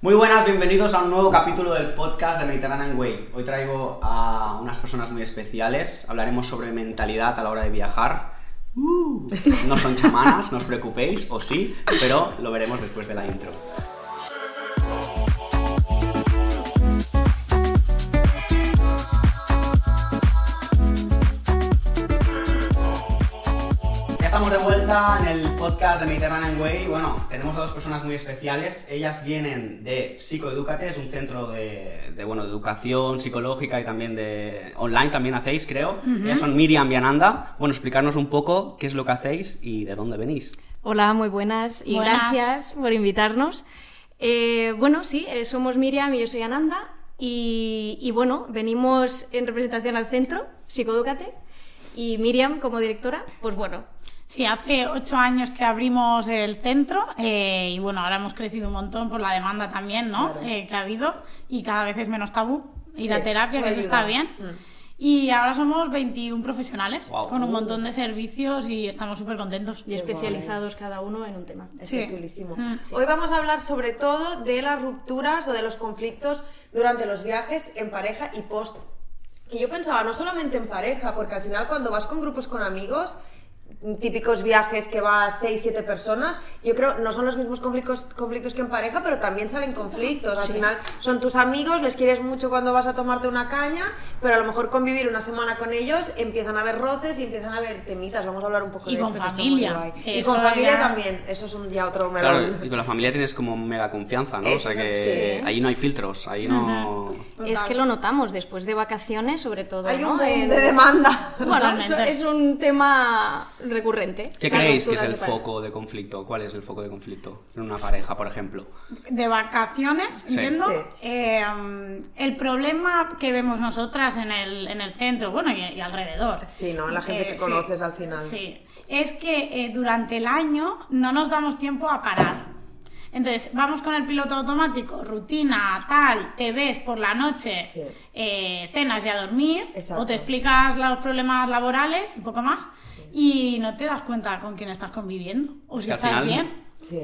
Muy buenas, bienvenidos a un nuevo capítulo del podcast de Mediterranean Way. Hoy traigo a unas personas muy especiales. Hablaremos sobre mentalidad a la hora de viajar. Uh, no son chamanas, no os preocupéis, o sí, pero lo veremos después de la intro. Vuelta en el podcast de Mediterranean Way. Bueno, tenemos a dos personas muy especiales. Ellas vienen de Psicoeducate, es un centro de, de, bueno, de educación psicológica y también de online, también hacéis, creo. Ellas son Miriam y Ananda. Bueno, explicarnos un poco qué es lo que hacéis y de dónde venís. Hola, muy buenas y Buenas. gracias por invitarnos. Eh, bueno, sí, eh, somos Miriam y yo soy Ananda y, y bueno, venimos en representación al centro, Psicoedúcate, y Miriam como directora, pues bueno, Sí, hace ocho años que abrimos el centro eh, y bueno, ahora hemos crecido un montón por la demanda también, ¿no? Eh, que ha habido y cada vez es menos tabú ir Sí, a terapia, que eso está bien. Mm. Y ahora somos 21 profesionales Guau. con un montón de servicios y estamos súper contentos. y especializados cada uno en un tema. Es Sí. Mm. Hoy vamos a hablar sobre todo de las rupturas o de los conflictos durante los viajes en pareja y post. Que yo pensaba, no solamente en pareja, porque al final cuando vas con grupos con amigos, típicos viajes que vas 6, 7 personas, yo creo no son los mismos conflictos, conflictos que en pareja, pero también salen conflictos. Al final son tus amigos, les quieres mucho cuando vas a tomarte una caña, pero a lo mejor convivir una semana con ellos empiezan a haber roces y empiezan a haber temitas. Vamos a hablar un poco Y de con esto. que está familia, que Y eso con familia ya- también, eso es un, ya otro melón. Claro, y con la familia tienes como mega confianza, ¿no? O sea Eso, que sí. ahí no hay filtros, ahí no... Es que lo notamos después de vacaciones, sobre todo. Hay ¿no? un boom En- de demanda. Bueno, eso Totalmente. es un tema recurrente. ¿Qué creéis que es el foco de conflicto? ¿Cuál es el foco de conflicto en una pareja, por ejemplo? de vacaciones, Sí. entiendo. Sí. Eh, el problema que vemos nosotras en el, en el centro, bueno, y, y alrededor. Sí, ¿no? La gente que sí. conoces al final. Sí, es que eh, durante el año no nos damos tiempo a parar. Entonces, vamos con el piloto automático, rutina, tal, te ves por la noche, Sí. eh, cenas y a dormir, Exacto. o te explicas los problemas laborales y poco más, y no te das cuenta con quién estás conviviendo, o si estás final- bien. Sí.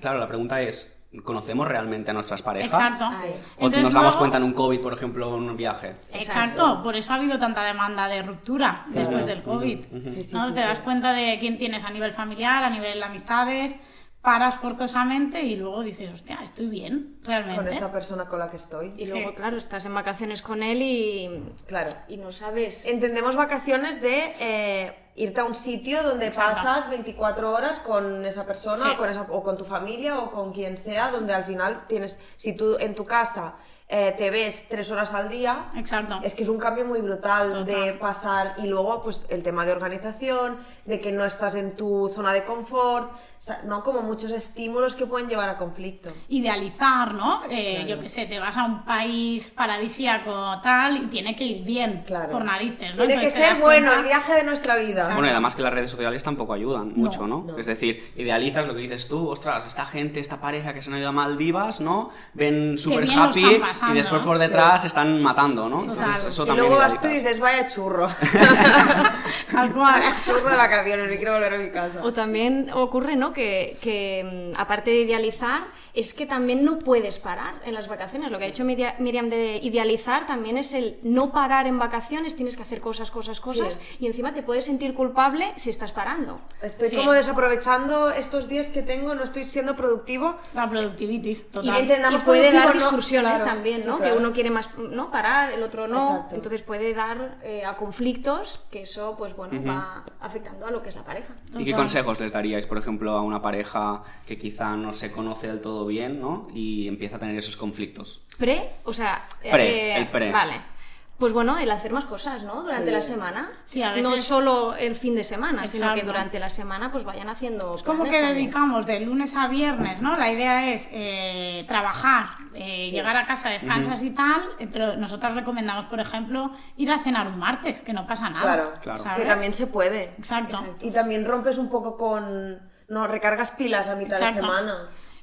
Claro, la pregunta es, ¿conocemos realmente a nuestras parejas? Exacto. Sí. ¿O Entonces, nos damos luego- cuenta en un COVID, por ejemplo, en un viaje? Exacto, por eso ha habido tanta demanda de ruptura después del COVID. Sí, sí, ¿no? sí, Te sí. das cuenta de quién tienes a nivel familiar, a nivel de amistades, paras forzosamente y luego dices, hostia, estoy bien, realmente. Con esta persona con la que estoy. Y Sí. luego, claro, estás en vacaciones con él y, Claro. y no sabes. Entendemos vacaciones de eh, irte a un sitio donde Exacto. pasas 24 horas con esa persona Sí. o, con esa- o con tu familia o con quien sea, donde al final tienes, si tú en tu casa eh, te ves tres horas al día, Exacto. Es que es un cambio muy brutal Total. de pasar y luego pues el tema de organización, de que no estás en tu zona de confort, o sea, no como muchos estímulos que pueden llevar a conflicto. Idealizar, ¿no? Eh, Claro. Yo qué sé, te vas a un país paradisíaco tal y tiene que ir bien, Claro. por narices, ¿no? Tiene que Entonces ser bueno cuenta- el viaje de nuestra vida. Bueno, y además que las redes sociales tampoco ayudan mucho, ¿no? no. Es decir, idealizas lo que dices tú, ostras, esta gente, esta pareja que se han ido a Maldivas, ¿no? Ven súper happy y después por detrás se están matando, ¿no? Total. Entonces, eso y también luego vas tú y dices, vaya churro. Tal cual. vaya churro de vacaciones, me quiero volver a mi casa. O también ocurre, ¿no? Que, que, mm, aparte de idealizar, es que también no puedes parar en las vacaciones. Lo que ha hecho Miria- Miriam de idealizar también es el no parar en vacaciones, tienes que hacer cosas, cosas, cosas, y encima te puedes sentir culpable si estás parando. Estoy Sí. como desaprovechando estos días que tengo, no estoy siendo productivo. La productivitis, Y, total. entendamos y puede dar ¿no? discusiones Claro, también, sí, ¿no? claro. Que uno quiere más no parar, el otro no. Exacto. Entonces puede dar eh, a conflictos que eso, pues bueno, va afectando a lo que es la pareja. ¿Y qué consejos les daríais, por ejemplo, a una pareja que quizá no se conoce del todo bien, ¿no? Y empieza a tener esos conflictos. Pre, o sea, Pre, el pre. Vale. Pues bueno, el hacer más cosas, ¿no? Durante Sí. la semana. Sí, a No veces- solo el fin de semana, sino que durante la semana pues vayan haciendo. Es como que también. dedicamos de lunes a viernes, ¿no? La idea es eh, trabajar, eh, llegar a casa, descansas y tal, eh, pero nosotras recomendamos, por ejemplo, ir a cenar un martes, que no pasa nada. Claro, Claro. ¿sabes? que también se puede. Exacto. Y también rompes un poco con... No, recargas pilas a mitad Exacto. de semana.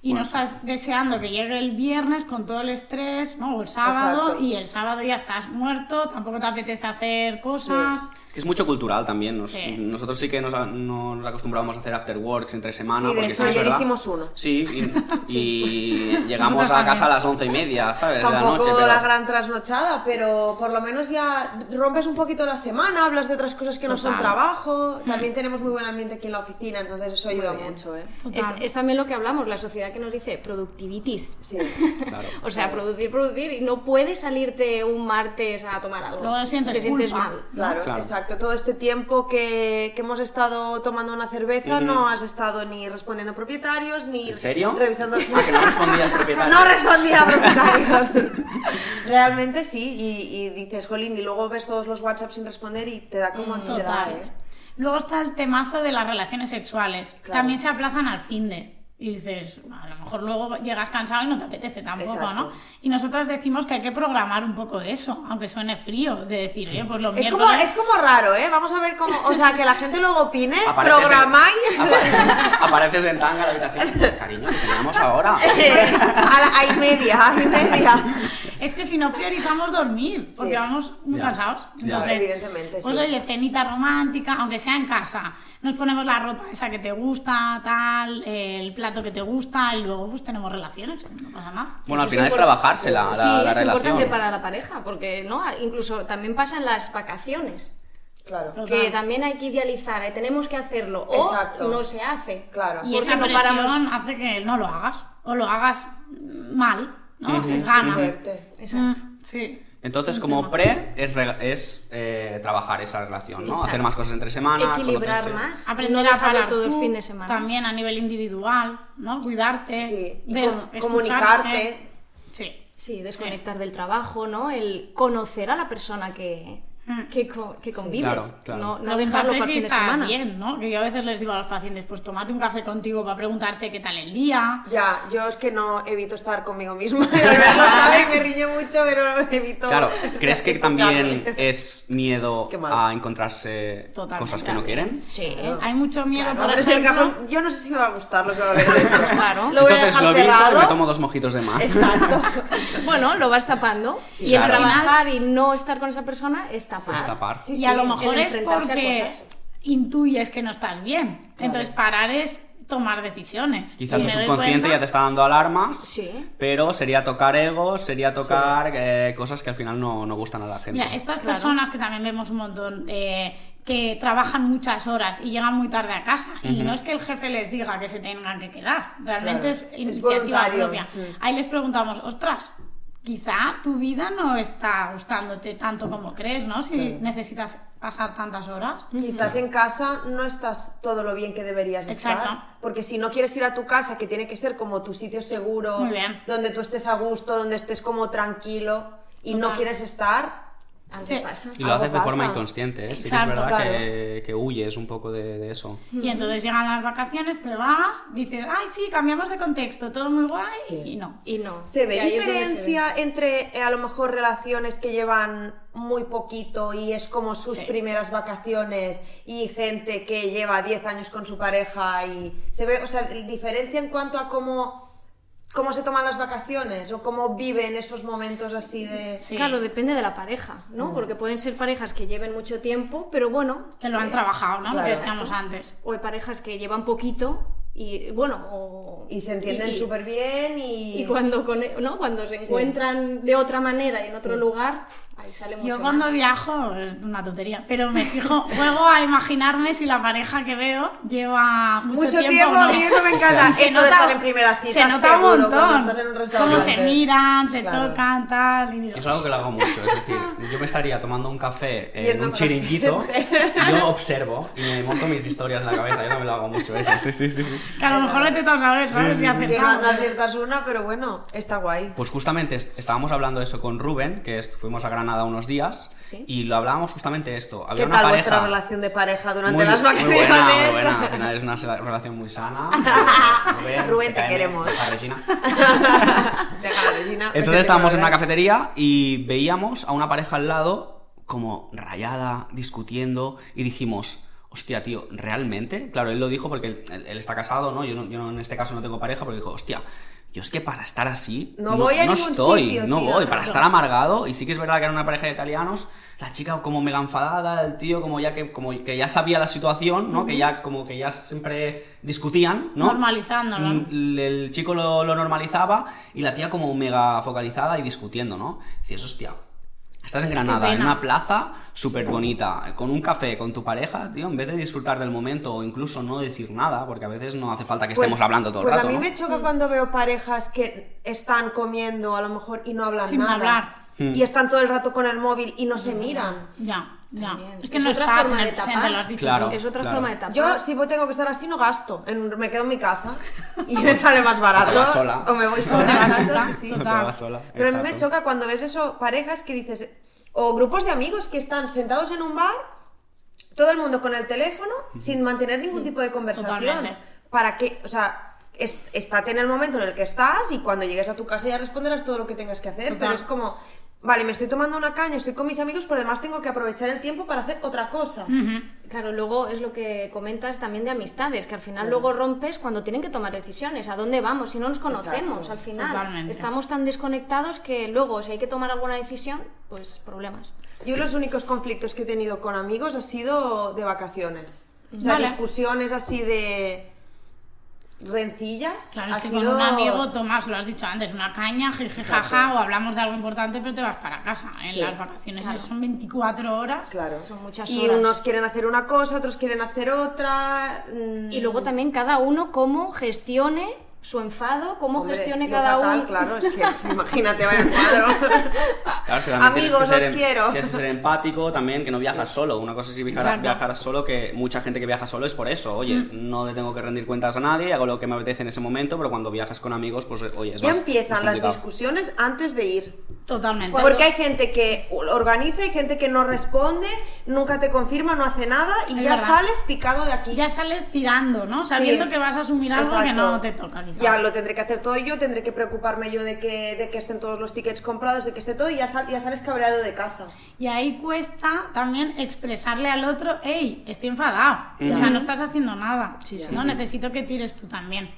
Y no estás deseando que llegue el viernes con todo el estrés, ¿no? O el sábado, Exacto. y el sábado ya estás muerto, tampoco te apetece hacer cosas. Es que es mucho cultural también. nos- Sí. Nosotros sí que nos, nos acostumbramos a hacer after works entre semana. Sí, de porque hecho, sí es ayer verdad. hicimos uno. Sí, y, y llegamos a casa a las once y media, ¿sabes? de la noche. Pero... la gran trasnochada, pero por lo menos ya rompes un poquito la semana, hablas de otras cosas que no son trabajo. También tenemos muy buen ambiente aquí en la oficina, entonces eso ayuda mucho, ¿eh? Es, también lo que hablamos, la sociedad que nos dice productivitis. Sí. Claro. O sea, producir, producir, y no puedes salirte un martes a tomar algo. Luego sientes te sientes culpa. mal. Claro, Claro. exacto. Todo este tiempo que, que hemos estado tomando una cerveza, no has estado ni respondiendo a propietarios, ni ¿En serio? revisando Ah, que no respondías propietario. No respondía a propietarios. Realmente sí, y, y dices, jolín, y luego ves todos los WhatsApp sin responder y te da como ansiedad, Total. ¿eh? Luego está el temazo de las relaciones sexuales. Claro. También se aplazan al fin de. Y dices, a lo mejor luego llegas cansado y no te apetece tampoco, Exacto. ¿no? Y nosotras decimos que hay que programar un poco eso, aunque suene frío, de decir, oye, pues los Es como, es como raro, ¿eh? Vamos a ver cómo, o sea, que la gente luego opine, Apareces en- programáis apa- apareces en tanga en la habitación. Cariño, ¿qué teníamos ahora? eh, a la a y media, a y media. Es que si no priorizamos dormir, porque Sí. vamos muy Ya. cansados. Ya. Entonces, Evidentemente, Pues sí. oye, cenita romántica, aunque sea en casa, nos ponemos la ropa esa que te gusta, tal, el plato que te gusta, y luego pues tenemos relaciones, no pasa nada. Bueno, al final es trabajarse la, la, sí, la es relación. importante para la pareja, porque no, incluso también pasa en las vacaciones. Claro. Total. Que también hay que idealizar, eh, tenemos que hacerlo, o Exacto. no se hace. Claro. Y esa no presión paramos- hace que no lo hagas, o lo hagas mal, ¿no? Se gana. Fuerte. Exacto. Mm, sí. Entonces, como pre, es, es eh, trabajar esa relación, ¿no? exacto. Hacer más cosas entre semana. Equilibrar conocerse. más. Aprender no a parar todo el fin de semana. También a nivel individual, ¿no? Cuidarte, Sí, ver, com- comunicarte. Sí. Sí, desconectar del trabajo, ¿no? El conocer a la persona que. Que, co- que convives. Claro, claro. No, no dejarlo para si fin de estás semana. bien, ¿no? Que yo a veces les digo a los pacientes, pues tómate un café contigo para preguntarte qué tal el día. Ya, yo es que no evito estar conmigo misma. Y me riñe mucho, pero evito. Claro, ¿crees que también es miedo a encontrarse Totalmente. cosas que no quieren? Sí. Hay mucho miedo, Claro. por el ejemplo, cajón, yo no sé si me va a gustar lo que va a haber. Claro. Lo voy a Entonces lo abierto y me tomo dos mojitos de más. Exacto. Bueno, lo vas tapando. y el claro. trabajar y no estar con esa persona es tapar. Es tapar. Sí, y a sí. lo mejor es porque intuyes que no estás bien. Entonces parar es tomar decisiones. Quizás Y tu subconsciente cuenta- ya te está dando alarmas, Sí. pero sería tocar egos, sería tocar eh, cosas que al final no, no gustan a la gente. Mira, estas Claro. personas que también vemos un montón, eh, que trabajan muchas horas y llegan muy tarde a casa, y no es que el jefe les diga que se tengan que quedar, realmente Claro. es Es iniciativa voluntario. propia. Mm. Ahí les preguntamos, ostras, quizá tu vida no está gustándote tanto como crees, ¿no? Si necesitas pasar tantas horas. Quizás en casa no estás todo lo bien que deberías Exacto. estar. Porque si no quieres ir a tu casa, que tiene que ser como tu sitio seguro, Muy bien. donde tú estés a gusto, donde estés como tranquilo, y no quieres estar, Algo Sí. pasa. Y lo algo haces de forma inconsciente, ¿eh? Sí que es Exacto, verdad claro. que, que huyes un poco de, de eso. Y entonces llegan las vacaciones, te vas, dices, ay, sí, cambiamos de contexto, todo muy guay, y no. Y no. ¿Se ve se diferencia entre eh, a lo mejor relaciones que llevan muy poquito y es como sus Sí. primeras vacaciones y gente que lleva 10 años con su pareja y se ve, o sea, diferencia en cuanto a cómo, cómo se toman las vacaciones o cómo viven esos momentos así de... Sí. Claro, depende de la pareja, ¿no? Porque pueden ser parejas que lleven mucho tiempo, pero bueno. Que lo han eh, trabajado, ¿no? Lo que decíamos antes. O hay parejas que llevan poquito y, bueno, o... Y se entienden y- súper bien y... Y cuando, con- ¿no? cuando se encuentran de otra manera y en otro lugar, ahí sale mucho Yo cuando más. viajo, es una tontería, pero me fijo, juego a imaginarme si la pareja que veo lleva mucho, Mucho tiempo. tiempo, no. a mí eso me encanta. Y se Esto de nota- estar en primera cita, se nota seguro, un montón. cuando estás en un Cómo se miran, se Claro. tocan, tal. Y digo, Es algo que lo hago mucho, es decir, yo me estaría tomando un café en Viendo un chiringuito, y yo observo y me monto mis historias en la cabeza, yo también lo hago mucho eso. Sí, sí, sí. sí. Que a lo mejor vete tú a saber, ¿sabes? Si Que no, acertamos. no aciertas una, pero bueno, está guay. Pues justamente est- estábamos hablando de eso con Rubén, que es- fuimos a Granada unos días, Sí. y lo hablábamos justamente esto. Había ¿Qué una tal pareja vuestra relación de pareja durante muy, las muy vacaciones? buena, muy buena. Al final es una relación muy sana. Rubén, te CKM, queremos. deja Regina. Deja, Regina, vete Entonces estábamos en una cafetería y veíamos a una pareja al lado como rayada, discutiendo y dijimos, hostia, tío, ¿realmente? Claro, él lo dijo porque él, está casado, ¿no? Yo, no- yo no- en este caso no tengo pareja, pero dijo, hostia, yo es que para estar así No voy a ningún estoy, sitio, no tío, voy, para estar amargado. Y sí que es verdad que era una pareja de italianos, la chica como mega enfadada, el tío como ya que, como que ya sabía la situación, ¿no? Que ya como que ya siempre discutían, ¿no? Normalizándolo. Mm, el, el chico lo, lo normalizaba y la tía como mega focalizada y discutiendo, ¿no? Dices, hostia, estás en Granada, en una plaza súper bonita, con un café, con tu pareja, tío, en vez de disfrutar del momento o incluso no decir nada, porque a veces no hace falta que Pues- estemos hablando todo el pues rato, a mí ¿no? me choca cuando veo parejas que están comiendo a lo mejor y no hablan Sin nada. hablar. Hmm. Y están todo el rato con el móvil y no se miran. Ya, ya. También. Es que Es no otra estás forma en de el presente, tapar. lo has dicho Claro. Es otra claro. forma de tapar. Yo, si voy- tengo que estar así, no gasto. En- me quedo en mi casa y me sale más barato. O sola. O me voy sola. sola. sí, sí. No sola, Pero a mí me choca cuando ves eso, parejas que dices, o grupos de amigos que están sentados en un bar, todo el mundo con el teléfono, sin mantener ningún tipo de conversación. Totalmente. ¿Para qué? O sea, es- estate en el momento en el que estás y cuando llegues a tu casa ya responderás todo lo que tengas que hacer, Total. pero es como, vale, me estoy tomando una caña, estoy con mis amigos, pero además tengo que aprovechar el tiempo para hacer otra cosa. Claro, luego es lo que comentas también de amistades, que al final luego rompes cuando tienen que tomar decisiones. ¿A dónde vamos? Si no nos conocemos Exacto, al final. totalmente. Estamos tan desconectados que luego, si hay que tomar alguna decisión, pues problemas. Yo los únicos conflictos que he tenido con amigos ha sido de vacaciones. O sea, Vale. discusiones así de rencillas. Claro, ha es que sido... con un amigo tomas, lo has dicho antes, una caña, jaja, o hablamos de algo importante, pero te vas para casa. En Sí. las vacaciones Claro. son 24 horas. Claro. Son muchas y horas. unos quieren hacer una cosa, otros quieren hacer otra. mm, Y luego también cada uno cómo gestione su enfado, cómo hombre, gestione cada fatal, uno. claro, es que imagínate, vaya cuadro. Claro, que Amigos, que ser os em- quiero. Tienes que ser empático también, que no viajas solo. Una cosa es si viajar, solo, que mucha gente que viaja solo es por eso. Oye, Mm. no le tengo que rendir cuentas a nadie, hago lo que me apetece en ese momento, pero cuando viajas con amigos, pues oye, es Ya más- empiezan más las discusiones antes de ir. Totalmente. Porque hay gente que organiza, hay gente que no responde, nunca te confirma, no hace nada y Es ya verdad. sales picado de aquí. Ya sales tirando, ¿no? Sabiendo Sí. que vas a asumir algo que Exacto. no te toca, Ya lo tendré que hacer todo yo, tendré que preocuparme yo de que, de que estén todos los tickets comprados, de que esté todo y ya, sal- ya sales cabreado de casa. Y ahí cuesta también expresarle al otro, hey, estoy enfadado. O sea, no estás haciendo nada. Sí, sí. No, necesito que tires tú también.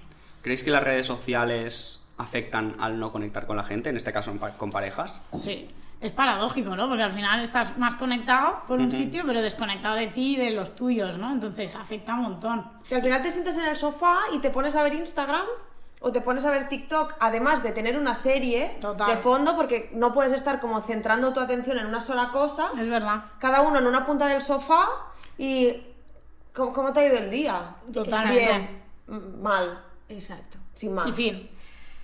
¿Creéis que las redes sociales afectan al no conectar con la gente, en este caso con parejas? Sí. Es paradójico, ¿no? Porque al final estás más conectado por un sitio, pero desconectado de ti y de los tuyos, ¿no? Entonces afecta un montón. Que al final te sientas en el sofá y te pones a ver Instagram o te pones a ver TikTok, además de tener una serie Total. de fondo, porque no puedes estar como centrando tu atención en una sola cosa, Es verdad. cada uno en una punta del sofá y... ¿Cómo, cómo te ha ido el día? Totalmente. Bien, mal, Exacto. sin más. Y fin.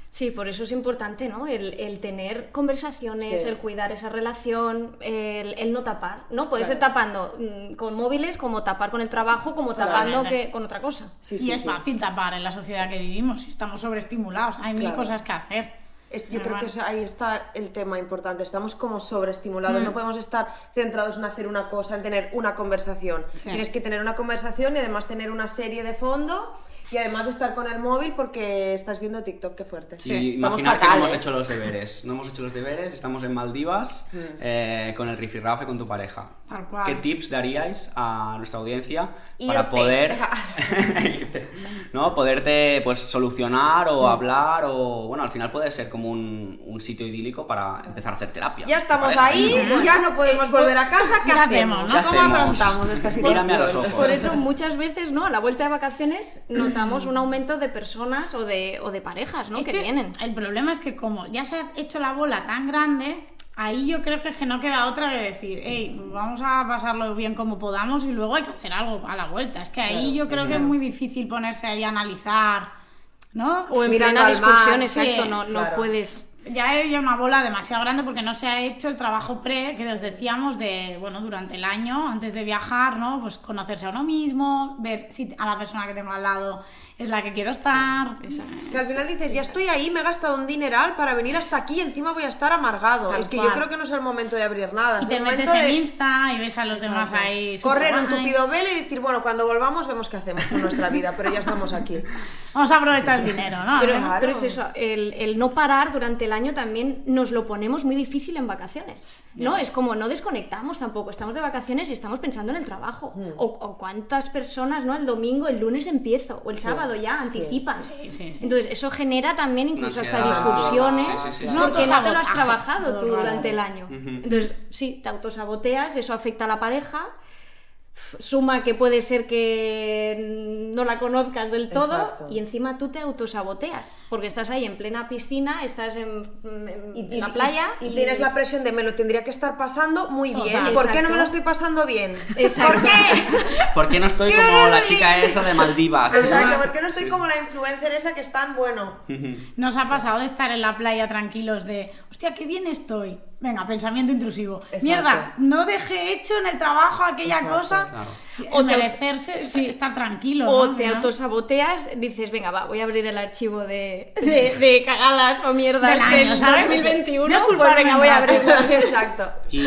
Sí, por eso es importante, ¿no? El, el tener conversaciones, Sí. el cuidar esa relación, el, el no tapar, ¿no? Puedes ser tapando mm, con móviles, como tapar con el trabajo, como tapando que, con otra cosa. Sí, y sí, es sí. fácil tapar en la sociedad que vivimos. Estamos sobreestimulados. Hay mil Claro. cosas que hacer. Es- yo creo que ahí está el tema importante. Estamos como sobreestimulados. No podemos estar centrados en hacer una cosa, en tener una conversación. Sí. Tienes que tener una conversación y además tener una serie de fondo y además estar con el móvil porque estás viendo TikTok. Qué fuerte. Sí, imaginar que no hemos ¿eh? hecho los deberes. No hemos hecho los deberes, estamos en Maldivas eh, con el rifirrafe con tu pareja. Tal cual. ¿Qué tips daríais a nuestra audiencia Irte. para poder ¿no? poderte pues solucionar o hablar o bueno, al final puede ser como un, un sitio idílico para empezar a hacer terapia. Ya estamos Pareja. ahí, ya no podemos volver a casa. ¿Qué ¿Qué hacemos? ¿Qué ¿Cómo hacemos? afrontamos esta situación? Mírame a los ojos. Por eso muchas veces, ¿no? A la vuelta de vacaciones notamos un aumento de personas o de, o de parejas, ¿no? Es Que, que vienen. El problema es que como ya se ha hecho la bola tan grande, ahí yo creo que, es que no queda otra que decir, hey, vamos a pasarlo bien como podamos y luego hay que hacer algo a la vuelta. Es que ahí yo creo que es muy difícil ponerse ahí a analizar, ¿no? O en Mirando plena mar, discusión, sí, exacto, no, no claro. puedes. Ya había una bola demasiado grande porque no se ha hecho el trabajo pre que os decíamos de, bueno, durante el año, antes de viajar, ¿no? Pues conocerse a uno mismo, ver si a la persona que tengo al lado es la que quiero estar. Es que al final dices, ya estoy ahí, me he gastado un dineral para venir hasta aquí y encima voy a estar amargado. Tal es que yo cual. creo que no es el momento de abrir nada. Y es te el metes momento en de Insta y ves a los demás ahí. correr un tupido velo y decir, bueno, cuando volvamos vemos qué hacemos con nuestra vida, pero ya estamos aquí. Vamos a aprovechar el dinero, ¿no? Pero, claro. pero es eso, el, el no parar durante el año también nos lo ponemos muy difícil en vacaciones, ¿no? Es como no desconectamos tampoco, estamos de vacaciones y estamos pensando en el trabajo. Mm. O, o cuántas personas, ¿no? El domingo, el lunes empiezo, o el sábado ya, anticipan. Sí, sí, sí. Entonces, eso genera también incluso hasta discusiones, Sí, sí, sí, sí. porque no te lo has trabajado tú durante el año. Entonces, sí, te autosaboteas, eso afecta a la pareja. Suma que puede ser que no la conozcas del todo Exacto. y encima tú te autosaboteas porque estás ahí en plena piscina, estás en, en- Y, en y- la playa y, y tienes la presión de me lo tendría que estar pasando muy Total. bien. ¿Por qué no Exacto. me lo estoy pasando bien? Exacto. ¿Por qué? ¿Por qué no estoy ¡Qué como la chica esa de Maldivas? Exacto, ¿por qué no estoy como la influencer esa que es tan bueno? Nos ha pasado de estar en la playa tranquilos de, hostia, qué bien estoy. Venga, pensamiento intrusivo. Exacto. Mierda, no dejé hecho en el trabajo aquella Exacto. cosa. Claro. O O te- merecerse, sí. estar tranquilo. O ¿no? te ¿No? autosaboteas, dices, venga, va, voy a abrir el archivo de, de, de cagadas o mierdas Del año, del ¿sabes? 2021. Voy a Pues venga, voy a abrirlo. Exacto. ¿Y,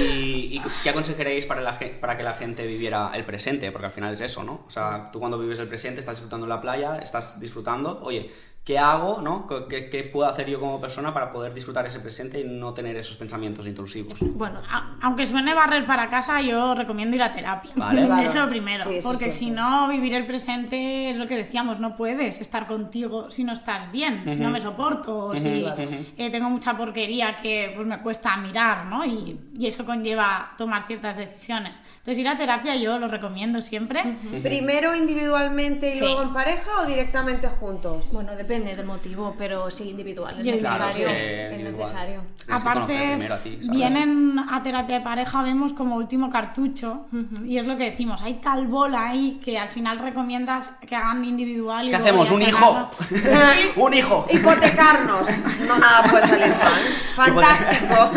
y qué aconsejaréis para, la, para que la gente viviera el presente? Porque al final es eso, ¿no? O sea, tú cuando vives el presente estás disfrutando en la playa, estás disfrutando, oye, ¿qué hago, no? ¿Qué, qué puedo hacer yo como persona para poder disfrutar ese presente y no tener esos pensamientos intrusivos? Bueno, A- Aunque suene barrer para casa, yo recomiendo ir a terapia. Vale. Claro. Eso primero. Sí, eso porque siempre. si no, vivir el presente es lo que decíamos, no puedes estar contigo si no estás bien, si no me soporto, o si eh, tengo mucha porquería que pues, me cuesta mirar, ¿no? Y, y eso conlleva tomar ciertas decisiones. Entonces, ir a terapia yo lo recomiendo siempre. ¿Primero individualmente y Sí. luego en pareja o directamente juntos? bueno, depende del motivo, pero sí individual, es Yo- necesario. sí, es necesario. Aparte, vienen a terapia de pareja, vemos como último cartucho, y es lo que decimos, hay tal bola ahí que al final recomiendas que hagan individual. Y ¿Qué hacemos? ¿Un hijo? ¡Un hijo! Hipotecarnos. No nada puede salir mal. Fantástico.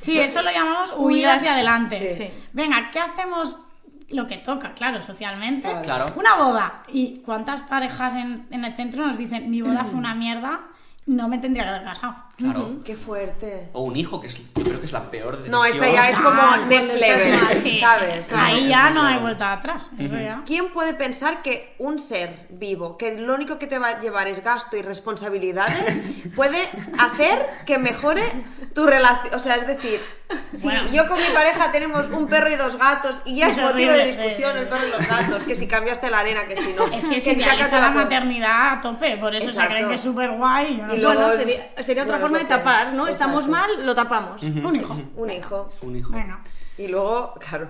Sí, eso lo llamamos huir hacia adelante. Sí. Venga, ¿qué hacemos? Lo que toca, claro, socialmente. Claro. Una boda. ¿Y cuántas parejas en, en el centro nos dicen, mi boda fue una mierda, no me tendría que haber casado? Claro. Qué fuerte. O un hijo, que es, yo creo que es la peor decisión. No, esta ya es como Ah, next level, mal, Sí, ¿sabes? sí. Ahí ya no hay vuelta atrás. ¿Quién puede pensar que un ser vivo, que lo único que te va a llevar es gasto y responsabilidades, puede hacer que mejore tu relación? O sea, es decir, si Bueno. yo con mi pareja tenemos un perro y dos gatos y ya es Es motivo de discusión eh, el perro y los gatos, que si cambiaste la arena, que si no. Es que si se sacas idealiza de la puerta. maternidad a tope, por eso Exacto. se creen que es súper guay. No Y luego- Bueno, sería, sería otra bueno, forma es de tapar, ¿no? Estamos mal, lo tapamos. Un hijo. Un hijo. Un hijo. Venga. Y luego, claro,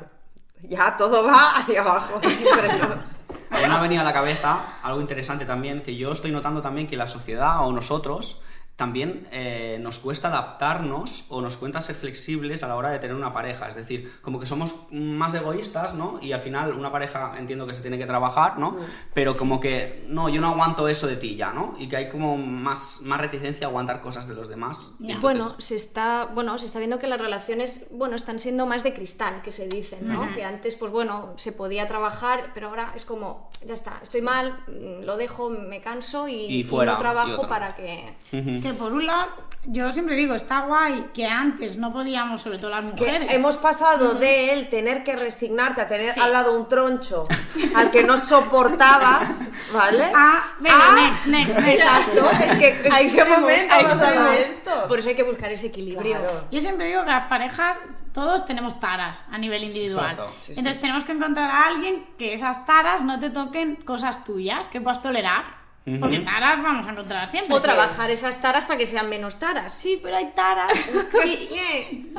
ya todo va hacia abajo, sin frenos. A mí me ha venido a la cabeza algo interesante también, que yo estoy notando también que la sociedad o nosotros también eh, nos cuesta adaptarnos o nos cuesta ser flexibles a la hora de tener una pareja. Es decir, como que somos más egoístas, ¿no? Y al final una pareja entiendo que se tiene que trabajar, ¿no? Pero como que, no, yo no aguanto eso de ti ya, ¿no? Y que hay como más, más reticencia a aguantar cosas de los demás. Entonces, Bueno, se está, bueno, se está viendo que las relaciones, bueno, están siendo más de cristal, que se dicen, ¿no? Que antes, pues bueno, se podía trabajar, pero ahora es como, ya está, estoy mal, mm, lo dejo, me canso y, Y fuera, no trabajo para que... Que por un lado, yo siempre digo, está guay que antes no podíamos, sobre todo las Que mujeres. hemos pasado de él tener que resignarte a tener Sí. al lado un troncho al que no soportabas, ¿vale? Ah, venga, Ah, next, next, next. Exacto, es que ¿en A qué momento a esto? Por eso hay que buscar ese equilibrio. Claro. Yo siempre digo que las parejas, todos tenemos taras a nivel individual. Exacto, sí, Entonces sí. tenemos que encontrar a alguien que esas taras no te toquen cosas tuyas, que puedas tolerar. Porque taras vamos a encontrar siempre. O Sí. trabajar esas taras para que sean menos taras. Sí, pero hay taras Pues,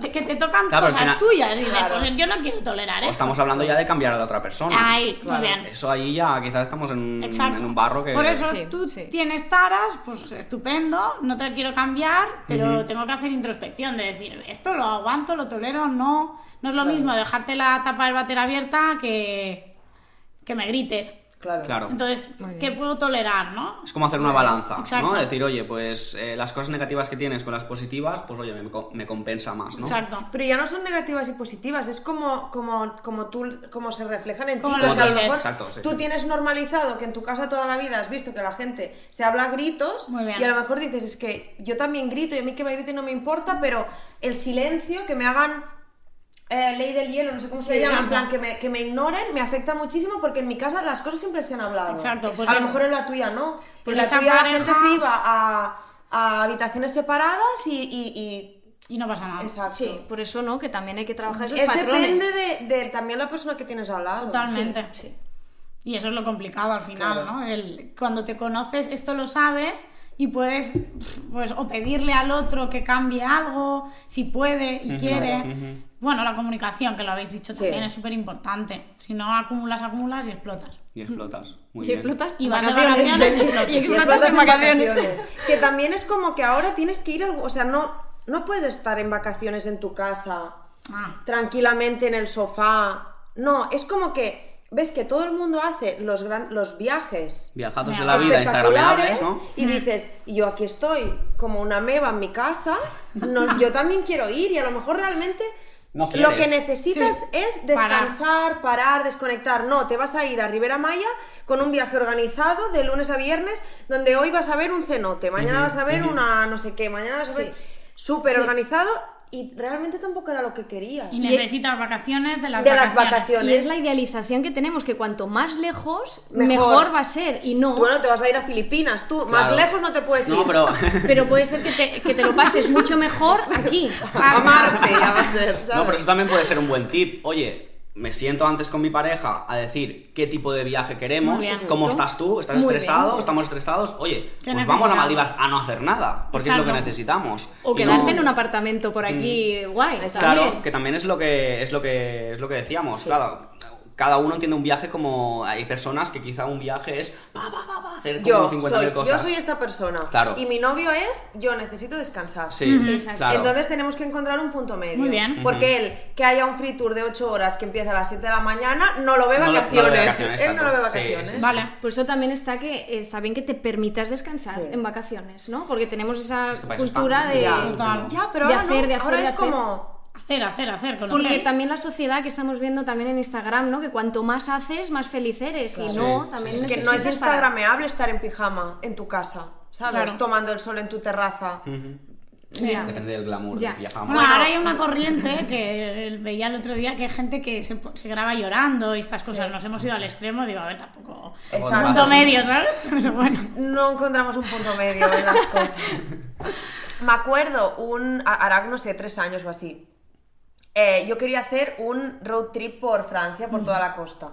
que, que te tocan Claro, cosas final- tuyas. Y Claro. pues yo no quiero tolerar o esto. estamos hablando ya de cambiar a la otra persona. Ahí, muy bien. Eso ahí ya quizás estamos en, en un barro que... Por eso Sí, tú sí. tienes taras, pues estupendo, no te quiero cambiar, pero tengo que hacer introspección de decir, esto lo aguanto, lo tolero, no. No es lo mismo dejarte la tapa del váter abierta que, que me grites. Claro. Claro. Entonces. ¿qué puedo tolerar, no? Es como hacer una balanza, Exacto. ¿no? Decir, oye, pues eh, las cosas negativas que tienes con las positivas, pues oye, me, co- me compensa más, ¿no? Exacto. Pero ya no son negativas y positivas, es como, como, como tú, como se reflejan en ti. Como a lo mejor Exacto, sí, tú tienes normalizado que en tu casa toda la vida has visto que la gente se habla a gritos Muy bien. y a lo mejor dices, es que yo también grito y a mí que me griten no me importa, pero el silencio, que me hagan eh, ley del hielo, no sé cómo se Sí, llama, en plan, que me, que me ignoren, me afecta muchísimo porque en mi casa las cosas siempre se han hablado. Exacto, pues a lo mejor en la tuya no. pues en la tuya la pareja- gente se iba a, a habitaciones separadas y... y- y- Y no pasa nada. Exacto. Sí, por eso no, que también hay que trabajar esos Es patrones. depende de, de también la persona que tienes al lado. Totalmente. Sí. Y eso es lo complicado al final, Claro. ¿no? El- cuando te conoces, esto lo sabes y puedes, pues, o pedirle al otro que cambie algo, si puede y quiere. Bueno, la comunicación, que lo habéis dicho Sí. también, es súper importante. Si no acumulas, acumulas y explotas. Y explotas. Muy Y bien. explotas Y vas de vacaciones. vacaciones y Y explotas. Y explotas en vacaciones. vacaciones. Que también es como que ahora tienes que ir, al- o sea, no, no puedes estar en vacaciones en tu casa, Ah. tranquilamente en el sofá. No, es como que ves que todo el mundo hace los, gran, los viajes Viajazos de la vida instagramables, espectaculares ¿no? y dices, y yo aquí estoy como una meba en mi casa, no, yo también quiero ir y a lo mejor realmente No lo que necesitas Sí. es descansar, parar, desconectar. No, te vas a ir a Rivera Maya con un viaje organizado de lunes a viernes donde hoy vas a ver un cenote, mañana vas a ver una no sé qué, mañana vas a ver súper Sí. organizado y realmente tampoco era lo que quería. Y necesitas vacaciones de las De las vacaciones. vacaciones. Y es la idealización que tenemos, que cuanto más lejos, Mejor. mejor, va a ser. Y no. Bueno, te vas a ir a Filipinas, tú, más lejos no te puedes ir. No, pero... Pero puede ser que te, que te lo pases mucho mejor aquí. A Marte ya va a ser, ¿sabes? No, pero eso también puede ser un buen tip. Oye, me siento antes con mi pareja a decir qué tipo de viaje queremos, bien. cómo estás tú, estás Muy estresado, bien. estamos estresados. Oye, ¿Qué pues vamos a? Maldivas a no hacer nada, porque es lo que necesitamos. O quedarte no- Mm. en un apartamento por aquí, guay. Claro, también. que también es lo que es lo que es lo que decíamos, claro. Cada uno entiende un viaje como hay personas que quizá un viaje es va, va, va, va, hacer como yo 50.000 soy, yo cosas. soy esta persona. Claro. Y mi novio es, yo necesito descansar. Sí, Exacto. claro. Entonces tenemos que encontrar un punto medio. Muy bien. Porque él, que haya un free tour de 8 horas que empieza a las 7 de la mañana, no lo ve No lo- no lo ve vacaciones. vacaciones, él no lo ve vacaciones. sí, sí. Vale. Por eso también está que está bien que te permitas descansar Sí. en vacaciones, ¿no? Porque tenemos esa Es que cultura de, Ya, pero de ahora hacer, no. de hacer, ahora de es hacer. como... Hacer, hacer, hacer. Porque también la sociedad que estamos viendo también en Instagram, ¿no? Que cuanto más haces, más feliz eres. Y Sí, no, sí, también sí. Es que no es instagrameable estar en pijama en tu casa, ¿sabes? Claro. Tomando el sol en tu terraza. Sí. Depende del glamour pijama. Bueno, Bueno, ahora hay una corriente que veía el otro día que hay gente que se, se graba llorando y estas cosas. Nos hemos ido al extremo, digo, a ver, tampoco. Exacto. Punto medio, ¿sabes? Pero bueno. No encontramos un punto medio en las cosas. Me acuerdo, un, hará, no sé, tres años o así. Eh, yo quería hacer un road trip por Francia, por toda la costa.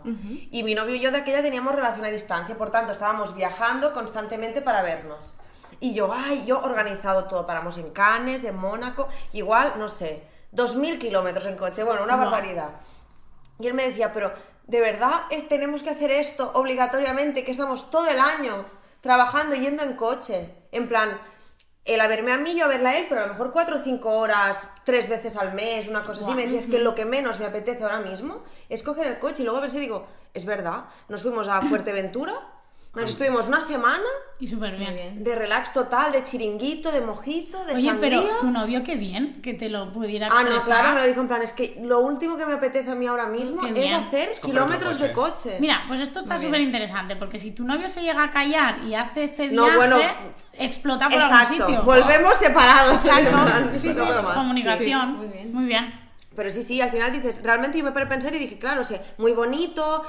Y mi novio y yo de aquella teníamos relación a distancia, por tanto estábamos viajando constantemente para vernos. Y yo, ay, yo organizado todo, paramos en Cannes, en Mónaco, igual, no sé, 2.000 kilómetros en coche, bueno, una barbaridad. Y él me decía, pero ¿de verdad es- tenemos que hacer esto obligatoriamente? Que estamos todo el año trabajando yendo en coche. En plan, él a verme a mí, yo a verla a él, pero a lo mejor cuatro o cinco horas, tres veces al mes, una cosa así. Me decía, es que lo que menos me apetece ahora mismo es coger el coche. Y luego pensé, digo, es verdad, nos fuimos a Fuerteventura, nos estuvimos una semana Y súper bien. De relax total, de chiringuito, de mojito, de Oye, sangría. pero tu novio, qué bien que te lo pudiera Ah, expresar. no, claro, me lo dijo en plan, es que lo último que me apetece a mí ahora mismo Qué es bien. hacer Es kilómetros otro de coche. Mira, pues esto está súper interesante, porque si tu novio se llega a callar y hace este No, viaje, bueno, explota por algún Exacto, sitio. volvemos separados. Exacto, sí, no sí, puedo más. comunicación. Sí, muy bien. Muy bien. Pero sí, sí, al final dices, realmente yo me paré a pensar y dije, claro, o sea, muy bonito,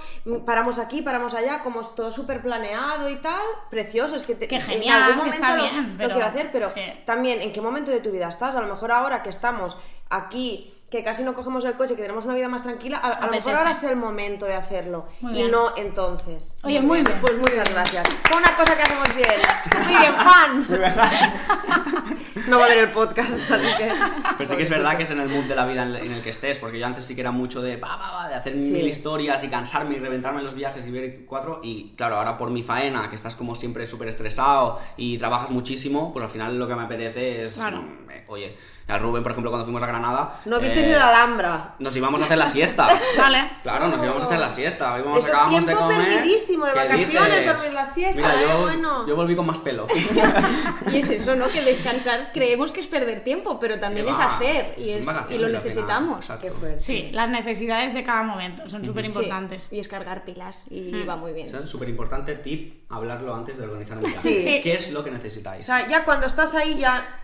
paramos aquí, paramos allá, como es todo súper planeado y tal, precioso, es que te- Qué en genial, algún momento está lo, bien, lo pero- quiero hacer, pero sí. también en qué momento de tu vida estás, a lo mejor ahora que estamos aquí, que casi no cogemos el coche, que tenemos una vida más tranquila, a, a lo mejor ahora es el momento de hacerlo Muy y bien. no entonces. Oye, muy bien. Pues muchas gracias. Fue una cosa que hacemos bien. Muy bien, fan. No va a ver el podcast, así que... Pero sí que es verdad que es en el mood de la vida en el que estés, porque yo antes sí que era mucho de, va, va, va, de hacer Sí. mil historias y cansarme y reventarme en los viajes y ver cuatro. Y claro, ahora por mi faena, que estás como siempre súper estresado y trabajas muchísimo, pues al final lo que me apetece es, Claro. Eh, oye, a Rubén, por ejemplo, cuando fuimos a Granada, No visteis eh, en la Alhambra. nos íbamos a hacer la siesta. Vale. Claro, nos íbamos a hacer la siesta. Íbamos, Eso es de tiempo comer. perdidísimo de ¿qué vacaciones, dices? dormir la siesta, Mira, ¿eh? yo, Bueno. yo volví con más pelo. Y es eso, ¿no? Que descansar creemos que es perder tiempo, pero también es hacer y, es, y lo necesitamos. Qué fuerte. Sí, las necesidades de cada momento son súper importantes. Sí, y es cargar pilas y va muy bien. Es súper importante tip hablarlo antes de organizar un viaje. Sí. Sí. ¿Qué es lo que necesitáis? O sea, ya cuando estás ahí ya,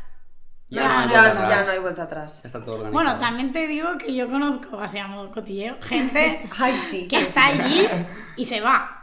Ya Ya, no hay ya, vuelta ya, atrás. no hay vuelta atrás. Está todo organizado. Bueno, también te digo que yo conozco, así a modo cotilleo, gente Ay, sí. que está allí y se va.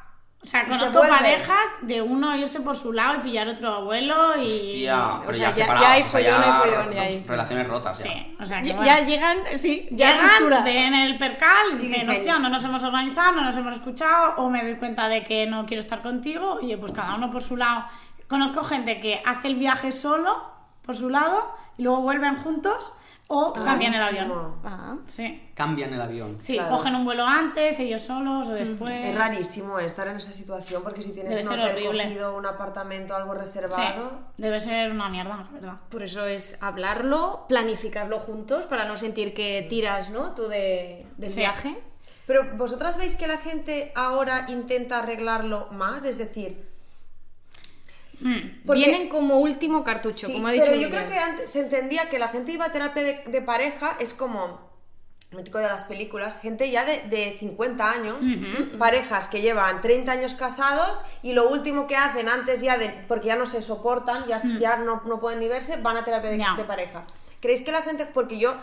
O sea, se conozco parejas de uno irse por su lado y pillar otro abuelo y... Hostia, pero o ya sea, ya- hay o sea, follón, ya hay follón, ya hay. relaciones rotas, ya. Sí, o sea, que Ya, bueno. ya llegan, sí, ya Llegan, ruptura. ven el percal y Y dicen, dicen- hostia, no nos hemos organizado, no nos hemos escuchado, o me doy cuenta de que no quiero estar contigo, oye, pues cada uno por su lado. Conozco gente que hace el viaje solo, por su lado, y luego vuelven juntos, o cambian el avión. Ah. Sí, Cambian el avión. sí Claro. cogen un vuelo antes, ellos solos, o después. Es rarísimo estar en esa situación porque si tienes Debe un ser hotel horrible. cogido, un apartamento, algo Sí, reservado. debe ser una mierda, la verdad. Por eso es hablarlo, planificarlo juntos para no sentir que tiras, ¿no? Tú de, del Sí. viaje. Pero vosotras veis que la gente ahora intenta arreglarlo más, es decir, Mm. Porque- Vienen como último cartucho, Sí, como ha dicho pero yo creo que antes se entendía que la gente iba a terapia de, de pareja es como mítico de las películas, gente ya de, de 50 años, parejas que llevan 30 años casados y lo último que hacen antes ya de, porque ya no se soportan, ya, ya no, no pueden ni verse, van a terapia de, pareja. ¿Creéis que la gente, porque yo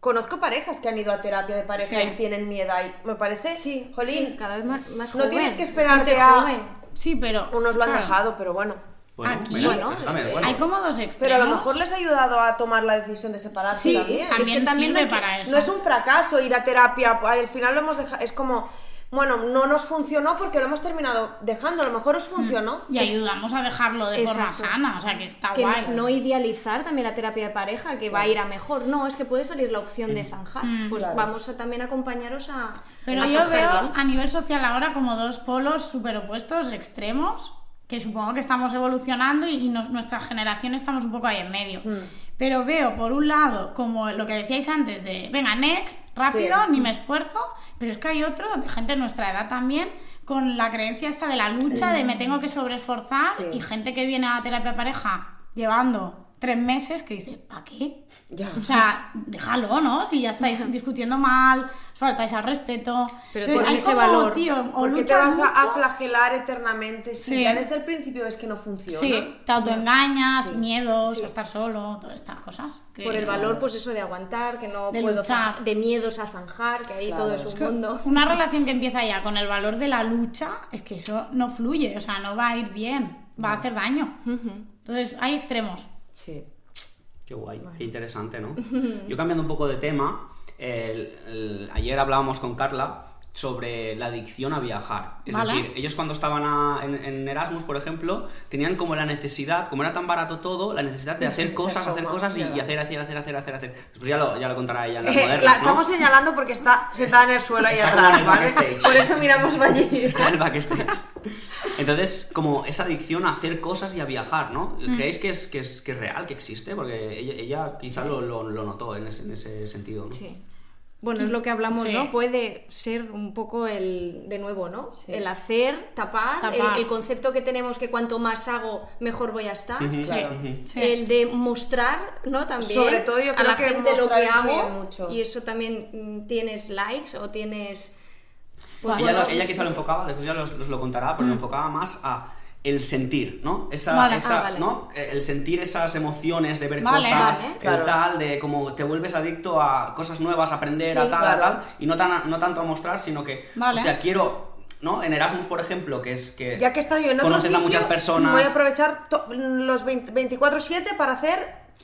conozco parejas que han ido a terapia de pareja Sí. y tienen miedo ahí, me parece, Sí, jolín, sí, cada vez más, más no joven. tienes que esperarte a- joven. Sí, pero. unos lo han claro, dejado, pero bueno. Bueno, Aquí, bueno, también. Hay como dos extremos. Pero a lo mejor les ha ayudado a tomar la decisión de separarse Sí, también. es También que también sirve para eso. No es un fracaso ir a terapia, al final lo hemos dejado, es como, bueno, no nos funcionó porque lo hemos terminado dejando, a lo mejor os funcionó. Y ayudamos a dejarlo de forma sana, o sea que está que guay. no idealizar también la terapia de pareja, que va a ir a mejor. No, es que puede salir la opción de zanjar. pues Claro. vamos a también acompañaros a. Pero a yo veo bien. a nivel social ahora como dos polos súper opuestos, extremos, que supongo que estamos evolucionando y, y nos- nuestra generación estamos un poco ahí en medio. Pero veo, por un lado, como lo que decíais antes de, venga, next, rápido, Sí. ni me esfuerzo, pero es que hay otro, de gente de nuestra edad también, con la creencia esta de la lucha, de me tengo que sobreesforzar, Sí. y gente que viene a terapia pareja llevando tres meses que dice, ¿para qué? Ya. O sea, déjalo, ¿no? Si ya estáis discutiendo mal, os faltáis al respeto. Pero Entonces, hay ese como, valor. tío, o ¿Por qué te luchas vas a, flagelar eternamente si Sí. ya desde el principio ves que no funciona? Sí, te autoengañas, Sí. miedos, Sí. a estar solo, todas estas cosas. que- Por el valor, pues eso de aguantar, que no De puedo luchar. zanjar, de miedos a zanjar, que ahí Claro, todo es es un que mundo. Una relación que empieza ya con el valor de la lucha, es que eso no fluye, o sea, no va a ir bien, va a hacer daño. Entonces, hay extremos. Sí. Qué guay, qué interesante, ¿no? Yo cambiando un poco de tema, el- el- ayer hablábamos con Carla sobre la adicción a viajar. Es Vale. decir, ellos cuando estaban a- en, en Erasmus, por ejemplo, tenían como la necesidad, como era tan barato todo, la necesidad de Sí, hacer ser cosas, hacer cosas y, y hacer, hacer, hacer, hacer, hacer, hacer. Después ya lo, ya lo contará ella en las modernas, la ¿no? estamos señalando porque está sentada en el suelo ahí atrás, ¿vale? Por eso miramos para allí. Está en el backstage. Entonces, como esa adicción a hacer cosas y a viajar, ¿no? Mm. ¿Creéis que es, que es, que es real, que existe? Porque ella, ella quizá lo, lo, lo notó en ese, en ese sentido, ¿no? Sí. Bueno, es lo que hablamos, Sí. ¿no? Puede ser un poco el, de nuevo, ¿no? Sí. El hacer, tapar, Tapar. El, el concepto que tenemos que cuanto más hago, mejor voy a estar. Claro. El de mostrar, ¿no? También Sobre todo yo a creo la que gente lo que hago mucho. y eso también mm, tienes likes o tienes pues ella, bueno, lo- ella quizá lo enfocaba, después ya os, os lo contará, pero lo enfocaba más a el sentir, ¿no? Esa, Vale. esa- Ah, vale. ¿no? El sentir esas emociones de ver Vale, cosas, vale. el Claro. tal, de como te vuelves adicto a cosas nuevas, a aprender, Sí, a tal, claro. a tal, y no, tan, no tanto a mostrar, sino que, Vale. hostia, quiero, ¿no? En Erasmus, por ejemplo, que es que Ya que está yo en otro conoces a sitio, muchas personas, voy a aprovechar los 20 24-7 para hacer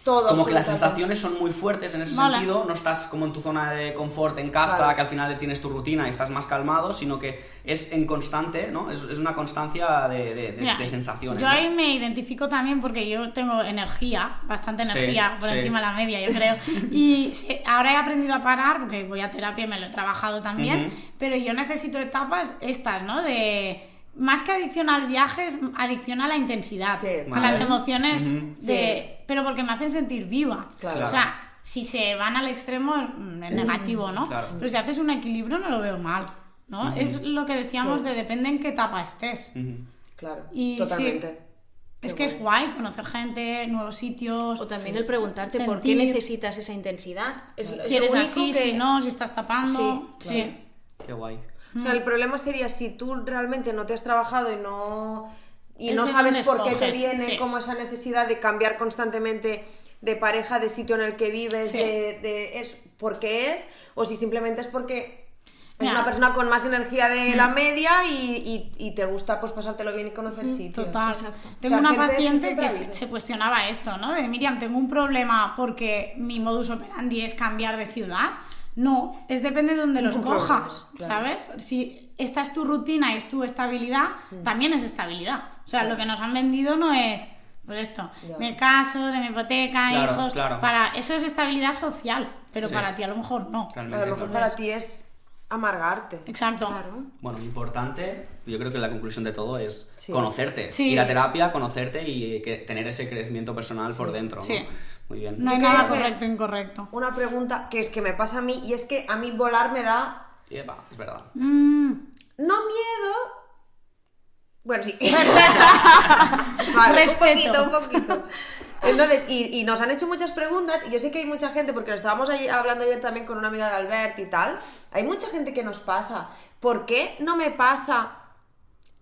todo. como que las sensaciones son muy fuertes en ese sentido, no estás como en tu zona de confort en casa, Claro. que al final tienes tu rutina y estás más calmado, sino que es en constante, ¿no? Es, es una constancia de, de- de- Mira, de sensaciones. Yo ¿no? ahí me identifico también porque yo tengo energía, bastante Sí, energía por sí. encima de la media, yo creo. Y sí, ahora he aprendido a parar porque voy a terapia y me lo he trabajado también, pero yo necesito etapas estas, ¿no? De más que adicción al viaje, es adicción a la intensidad, Sí. a Vale. las emociones de pero porque me hacen sentir viva. Claro. O sea, si se van al extremo mm, es negativo, ¿no? Claro. Pero si haces un equilibrio no lo veo mal, ¿no? Es lo que decíamos Sí. de depende en qué etapa estés. Claro, Y totalmente. Es que es guay conocer gente, nuevos sitios. o también el preguntarte por qué necesitas esa intensidad. Es, si eres así, que- si no, si estás tapando. Sí, sí. Qué guay. O sea, el problema sería si tú realmente no te has trabajado y no y no sabes por qué te viene sí. como esa necesidad de cambiar constantemente de pareja, de sitio en el que vives, Sí. de, de- es por qué es, o si simplemente es porque Es una persona con más energía de la media y, y- y te gusta pues pasártelo bien y conocer sitios. Total. Exacto. Tengo O sea, una paciente que se, se cuestionaba esto, ¿no? De Miriam, tengo un problema porque mi modus operandi es cambiar de ciudad. No, es depende de donde los problema, cojas, claro. ¿sabes? Si esta es tu rutina y es tu estabilidad, Mm. también es estabilidad. O sea, lo que nos han vendido no es, pues esto, Ya. me caso, de mi hipoteca, Claro, hijos. claro. Para eso es estabilidad social, pero Sí. para ti a lo mejor no. A Realmente, lo mejor para ti es amargarte. Exacto. Claro. Bueno, importante, yo creo que la conclusión de todo es Sí. conocerte. Sí. Ir a terapia, conocerte y que tener ese crecimiento personal por dentro. ¿no? Muy bien. No hay nada correcto e incorrecto. Una pregunta que es que me pasa a mí y es que a mí volar me da Y epa, es verdad. Mm, no miedo. Bueno, sí. vale, Respeto. un poquito, un poquito. Entonces, y, y nos han hecho muchas preguntas, y yo sé que hay mucha gente, porque lo estábamos ahí hablando ayer también con una amiga de Albert y tal, hay mucha gente que nos pasa. ¿Por qué no me pasa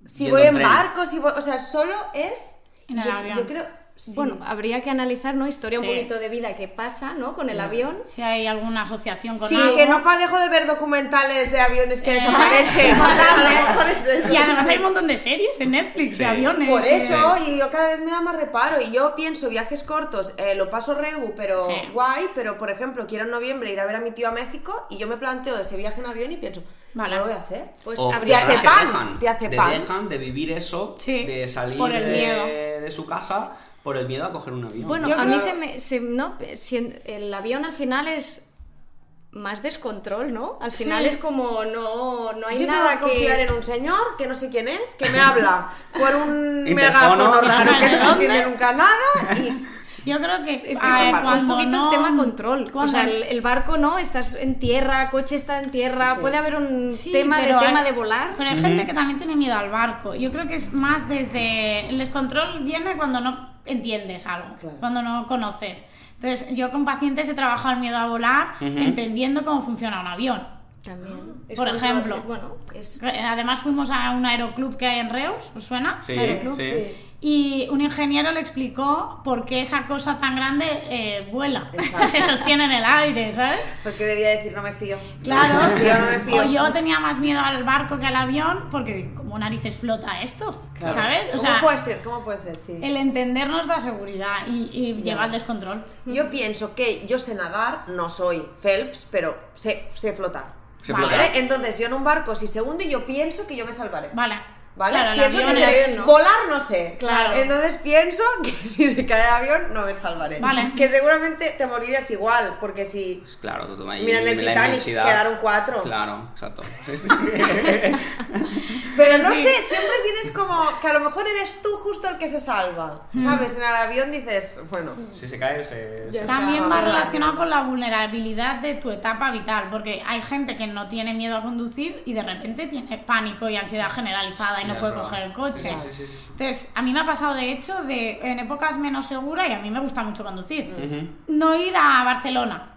si Yendo voy en en tren. barco, si voy, o sea, solo es... En el yo, avión. yo creo... sí. Bueno, habría que analizar, ¿no? Historia Sí. un poquito de vida que pasa, ¿no? Con el avión. si hay alguna asociación con Sí, algo. que no pa- dejo de ver documentales de aviones que Eh, desaparecen. a lo mejor es eso. Y además hay un montón de series en Netflix Sí. de aviones. Por eh, eso, y yo cada vez me da más reparo. Y yo pienso, viajes cortos, eh, lo paso regu, pero Sí. guay. Pero por ejemplo, quiero en noviembre ir a ver a mi tío a México y yo me planteo ese viaje en avión y pienso, Vale. lo voy a hacer. Pues o habría te hace pan, dejan, te hace pan. dejan de vivir eso, Sí, de salir por el de, miedo. de su casa por el miedo a coger un avión. Bueno, Yo a mí creo- se me. se- no, si el avión al final es más descontrol, ¿no? Al final Sí. es como no, no hay Yo tengo nada que confiar en un señor que no sé quién es, que me habla por un megáfono raro que no se entiende nunca nada. Y Yo creo que Es que a ver, un, poquito no- el tema control. O sea, el, el barco no, estás en tierra, coche está en tierra, Sí. puede haber un Sí, tema de pero tema hay- de volar. Pero hay gente que también tiene miedo al barco. Yo creo que es más desde. El descontrol viene cuando no entiendes algo, Claro. cuando no conoces. Entonces, yo con pacientes he trabajado el miedo a volar entendiendo cómo funciona un avión. También. Es Por ejemplo. Bueno, es. Además, fuimos a un aeroclub que hay en Reus, ¿os suena? sí, Aeroclub, sí. Y un ingeniero le explicó por qué esa cosa tan grande eh, vuela, se sostiene en el aire, ¿sabes? porque debía decir, no me fío. Claro. No me fío, no me fío. O yo tenía más miedo al barco que al avión porque ¿cómo narices flota esto? Claro. ¿Sabes? O ¿Cómo sea, puede ser? ¿Cómo puede ser? Sí. el entender nos da seguridad y, y lleva al descontrol. Yo pienso que yo sé nadar, no soy Phelps, pero sé, sé flotar. Se Vale. flota. ¿Vale? Entonces yo en un barco, si se hunde, yo pienso que yo me salvaré. Vale. ¿Vale? Claro, pienso avión que es- no. volar no sé. Claro. Entonces pienso que si se cae el avión no me salvaré. Vale. Que seguramente te morirías igual, porque si Pues claro, tú, ahí Mira en el Titanic, quedaron cuatro. Claro, exacto. Sí, sí. Pero no sé, siempre tienes como que a lo mejor eres tú justo el que se salva. ¿Sabes? En el avión dices, bueno, si se cae, se. se- También va relacionado con la vulnerabilidad de tu etapa vital, porque hay gente que no tiene miedo a conducir y de repente tiene pánico y ansiedad generalizada y Sí, no es puede verdad. coger el coche. Sí, sí, sí, sí, sí. Entonces, a mí me ha pasado de hecho de en épocas menos seguras y a mí me gusta mucho conducir, Ujú. no ir a Barcelona.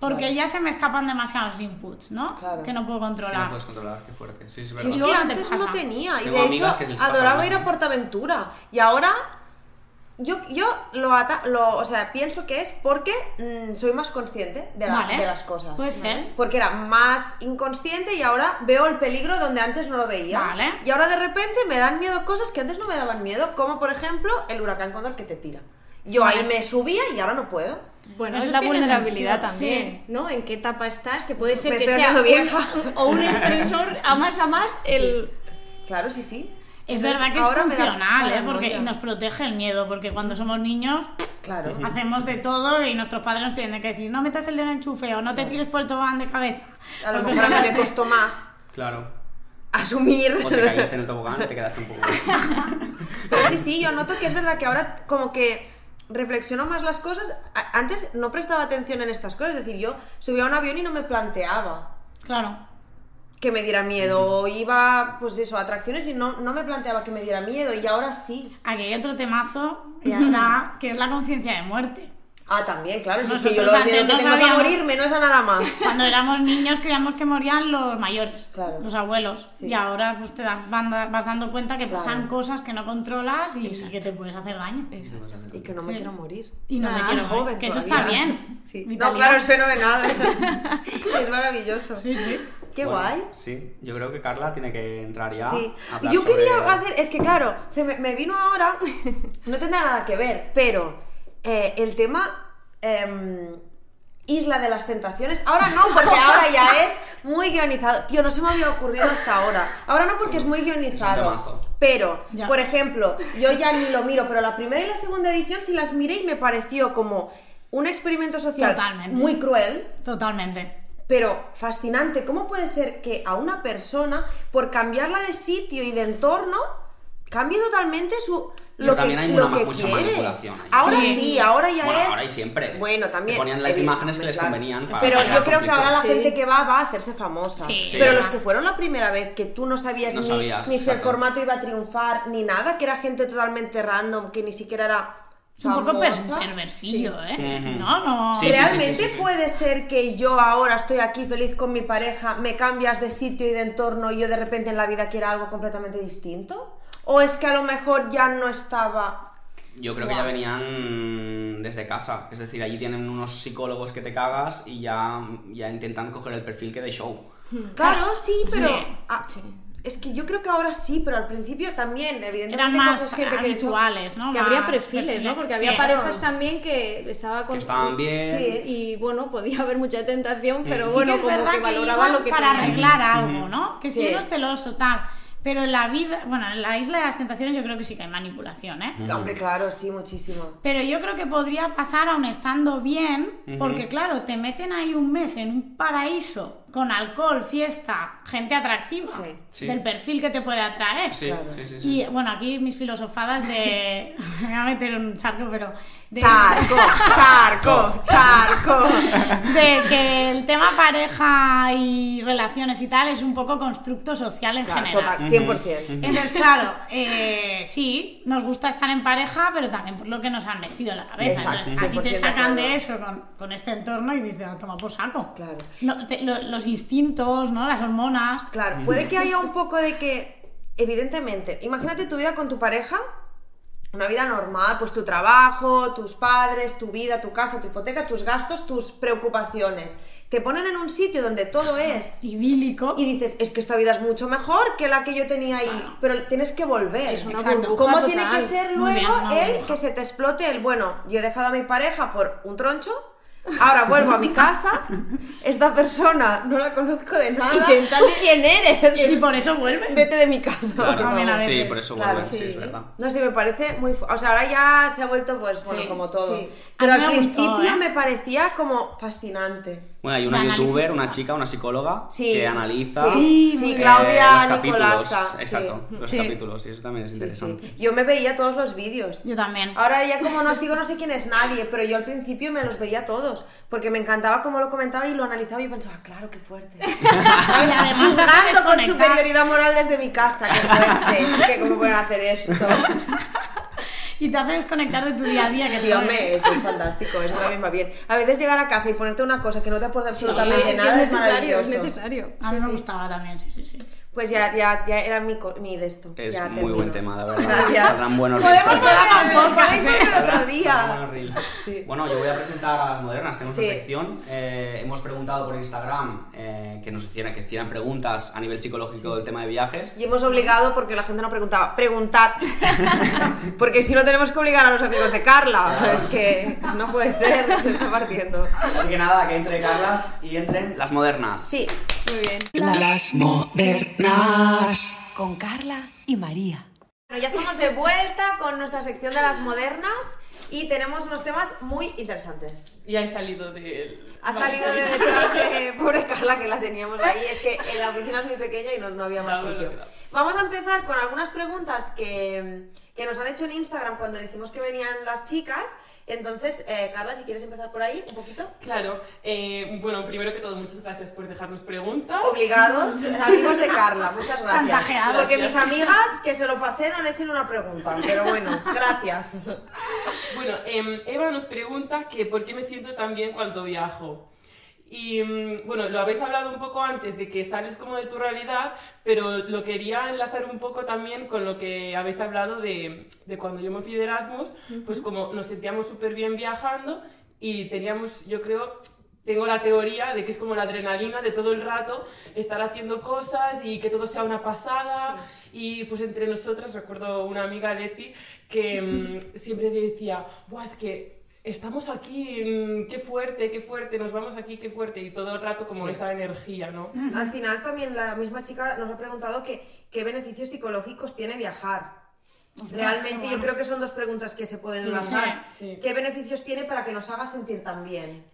Porque Claro. ya se me escapan demasiados inputs, ¿no? Claro. Que no puedo Que no controlar. puedes controlar, qué fuerte. Sí, sí, verdad. Y luego que no te antes no pasa. tenía. Y Tengo de hecho, que adoraba ir a mismo. Portaventura. Y ahora yo, yo lo, ata- lo, o sea, pienso que es porque mm, soy más consciente de, la- Vale. de las cosas. Puede ser. Porque era más inconsciente y ahora veo el peligro donde antes no lo veía. Vale. Y ahora de repente me dan miedo cosas que antes no me daban miedo, como por ejemplo el huracán Cóndor que te tira. Yo Vale. ahí me subía y ahora no puedo. Bueno, Eso es la vulnerabilidad sentido, también, ¿no? ¿En qué etapa estás? Que puede ser Me que estoy sea vieja. un- o un estresor a más a más el... Claro, sí, sí. Es Entonces, verdad que es ahora funcional, ¿eh? Porque nos protege el miedo, porque cuando somos niños Claro. hacemos de todo y nuestros padres nos tienen que decir no metas el dedo en el enchufe o no te tires por el tobogán de cabeza. A lo Pues mejor a mí me costó más Claro. asumir. O te caíste en el tobogán y te quedaste un poco. Pero sí, sí, yo noto que es verdad que ahora como que reflexiono más las cosas. Antes no prestaba atención en estas cosas, es decir, yo subía a un avión y no me planteaba Claro. que me diera miedo. O iba, pues eso, a atracciones y no, no me planteaba que me diera miedo. Y ahora sí. Aquí hay otro temazo y ahora, que es la conciencia de muerte. Ah, también, claro. Sí, sí, yo lo miedo que no tengo es a no es a nada más. Cuando éramos niños creíamos que morían los mayores, Claro. los abuelos. Sí. Y ahora pues te das- van da- vas dando cuenta que Claro. pasan cosas que no controlas y que te puedes hacer daño. Y que no me Sí. quiero morir. Y no te quiero joven morir, que eso está bien. Sí. No, claro, es fenomenal. es maravilloso. Sí, sí. Qué Bueno, guay. Sí, yo creo que Carla tiene que entrar ya. Sí, a yo quería sobre- hacer, es que claro, se me, me vino ahora, no tendrá nada que ver, pero eh, el tema em, Isla de las Tentaciones, ahora no, porque ahora ya es muy guionizado. Tío, no se me había ocurrido hasta ahora. Ahora no porque es muy guionizado. Pero, Ya por ejemplo, yo ya ni lo miro, pero la primera y la segunda edición sí las miré y me pareció como un experimento social Totalmente. muy cruel, Totalmente. pero fascinante, ¿cómo puede ser que a una persona, por cambiarla de sitio y de entorno, cambie totalmente su Pero lo que, también hay lo una que mucha quiere? manipulación ahí. Ahora Sí. sí, ahora ya Bueno, es. ahora y siempre. Bueno, también. Te ponían las imágenes que les convenían para Pero yo creo que ahora la gente que va va a hacerse famosa. Sí. Sí. Pero los que fueron la primera vez que tú no sabías No ni, sabías, ni si el formato iba a triunfar ni nada, que era gente totalmente random, que ni siquiera era. Es un poco perversillo, Sí. ¿eh? No, no. Sí, sí, sí, ¿Realmente sí, sí. puede ser que yo ahora estoy aquí feliz con mi pareja, me cambias de sitio y de entorno y yo de repente en la vida quiera algo completamente distinto? ¿O es que a lo mejor ya no estaba... Yo creo que Guau. ya venían desde casa. Es decir, allí tienen unos psicólogos que te cagas y ya, ya intentan coger el perfil que de show. Claro, sí, pero... Sí, ah, sí. Es que yo creo que ahora sí, pero al principio también, evidentemente Eran más gente que habituales, ¿no? Que habría Más perfiles, ¿no? Porque había sí. parejas también que estaba con... Que estaban bien. Sí. Y bueno, podía haber mucha tentación, pero Sí Sí bueno, que es como verdad que que valoraban lo que para tenían. arreglar algo, ¿no? Que si uno es celoso, tal. Pero en la vida, bueno, en la isla de las tentaciones yo creo que sí que hay manipulación, ¿eh? Hombre, claro, sí, muchísimo. Pero yo creo que podría pasar aún estando bien, porque claro, te meten ahí un mes en un paraíso con alcohol, fiesta, gente atractiva, Sí. Sí. del perfil que te puede atraer. Sí, Claro. sí, sí. sí. Y bueno, aquí mis filosofadas de. Me voy a meter en un charco, pero. De, Charco, charco, charco. de que el tema pareja y relaciones y tal es un poco constructo social en Claro, general. total, 100%. Entonces, claro, eh, sí, nos gusta estar en pareja, pero también por lo que nos han metido en la cabeza. Exacto, Entonces, a ti 100% te sacan de eso con, con este entorno y dices, "Ah, toma por saco. Claro. No, te- lo- los instintos, ¿no? Las hormonas. Claro, puede que haya un poco de que, evidentemente, imagínate tu vida con tu pareja, una vida normal, pues tu trabajo, tus padres, tu vida, tu casa, tu hipoteca, tus gastos, tus preocupaciones. Te ponen en un sitio donde todo es Idílico. y dices, es que esta vida es mucho mejor que la que yo tenía ahí, pero tienes que volver. Es una burbuja ¿Cómo total. tiene que ser luego bien, el que se te explote el, bueno, yo he dejado a mi pareja por un troncho, ahora vuelvo a mi casa, esta persona no la conozco de nada, ¿tú quién eres? Y por eso vuelven. Vete de mi casa. Claro, También a sí, por eso Claro, vuelven, sí, sí. es verdad. No sé, me parece muy... O sea, ahora ya se ha vuelto, pues, bueno, Sí, como todo. sí. Pero al gustó, principio ¿eh? me parecía como fascinante. Bueno, hay una youtuber, una chica, una psicóloga, Sí, que analiza Sí, sí, bien. Claudia los capítulos. Nicolasa. sí. Exacto, los Sí. capítulos, y eso también es interesante. sí. Yo me veía todos los vídeos. Yo también. Ahora ya como no sigo, no sé quién es nadie, pero yo al principio me los veía todos, porque me encantaba cómo lo comentaba y lo analizaba y pensaba, claro, qué fuerte. ¿Sabes? además Juzgando con superioridad moral desde mi casa, qué fuerte, es que cómo pueden hacer esto. Y te hace desconectar de tu día a día. Que Sí, hombre, eso es fantástico, eso también va bien. A veces llegar a casa y ponerte una cosa que no te aporta absolutamente es que nada es es necesario, es maravilloso. necesario. A mí me gustaba también, sí, sí, sí. Pues ya, ya, ya era mi, mi de esto. Es ya muy termino. buen tema, la verdad. Gracias. Saldrán buenos reels. Podemos volver, volver otro Saldrán día. buenos reels. Sí. Bueno, yo voy a presentar a las modernas. Tenemos Sí. una sección. eh, hemos preguntado por Instagram eh, que nos hicieran, que hicieran preguntas a nivel psicológico del tema de viajes. Y hemos obligado porque la gente no preguntaba. Preguntad. porque si no tenemos que obligar a los amigos de Carla. Es que no puede ser, se está partiendo. Así que nada, que entre Carlas y entren las modernas. Sí. Muy bien. Las modernas. con Carla y María. Bueno, ya estamos de vuelta con nuestra sección de las modernas y tenemos unos temas muy interesantes. Y ha salido de... Ha salido de detrás de pobre Carla que la teníamos ahí. Es que en la oficina es muy pequeña y no, no había más Claro, sitio. Vamos a empezar con algunas preguntas que, que nos han hecho en Instagram cuando dijimos que venían las chicas. Entonces, eh, Carla, si quieres empezar por ahí un poquito. Claro, eh, bueno, primero que todo, muchas gracias por dejarnos preguntas. Obligados, amigos de Carla, muchas gracias. Porque mis amigas que se lo pasé no han hecho una pregunta, pero bueno, gracias. Bueno, em, Eva nos pregunta que por qué me siento tan bien cuando viajo. Y mm, bueno, lo habéis hablado un poco antes de que sales como de tu realidad, pero lo quería enlazar un poco también con lo que habéis hablado de, de cuando yo me fui de Erasmus, pues como nos sentíamos súper bien viajando y teníamos, yo creo, tengo la teoría de que es como la adrenalina de todo el rato estar haciendo cosas y que todo sea una pasada. Y pues entre nosotras, recuerdo una amiga, Leti, que mm, siempre decía, Buah, es que estamos aquí, mm, qué fuerte, qué fuerte, nos vamos aquí, qué fuerte. Y todo el rato como Sí. esa energía, ¿no? Al final también la misma chica nos ha preguntado que, qué beneficios psicológicos tiene viajar. Realmente yo creo que son dos preguntas que se pueden enlazar. Sí. ¿Qué beneficios tiene para que nos haga sentir tan bien?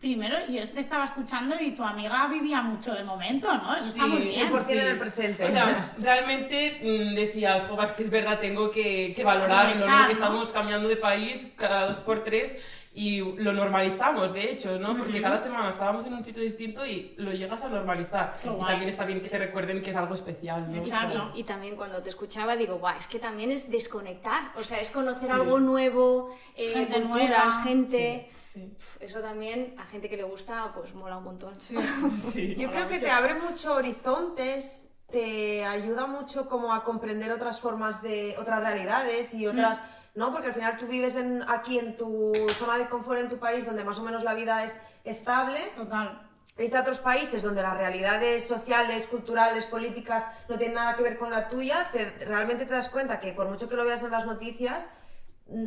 Primero, yo te estaba escuchando y tu amiga vivía mucho el momento, ¿no? Eso está Sí, muy bien. 100% en el presente. O sea, realmente mm, decías, "Jovas, que es verdad, tengo que, que Aprovechar, ¿no? Que estamos cambiando de país cada dos por tres y lo normalizamos, de hecho, ¿no? Porque cada semana estábamos en un sitio distinto y lo llegas a normalizar. Qué y guay. también está bien que se recuerden que es algo especial, ¿no? Exacto. Y, y también cuando te escuchaba digo, Buah, es que también es desconectar, o sea, es conocer algo nuevo, eh, Gente culturas, nueva. gente... Sí. Pf, Eso también a gente que le gusta, pues mola un montón. Sí. Yo creo que te abre mucho horizontes, te ayuda mucho como a comprender otras formas de otras realidades y otras, ¿no? Porque al final tú vives en, aquí en tu zona de confort en tu país donde más o menos la vida es estable. Total. Irte a otros países donde las realidades sociales, culturales, políticas no tienen nada que ver con la tuya, te- realmente te das cuenta que por mucho que lo veas en las noticias, mm,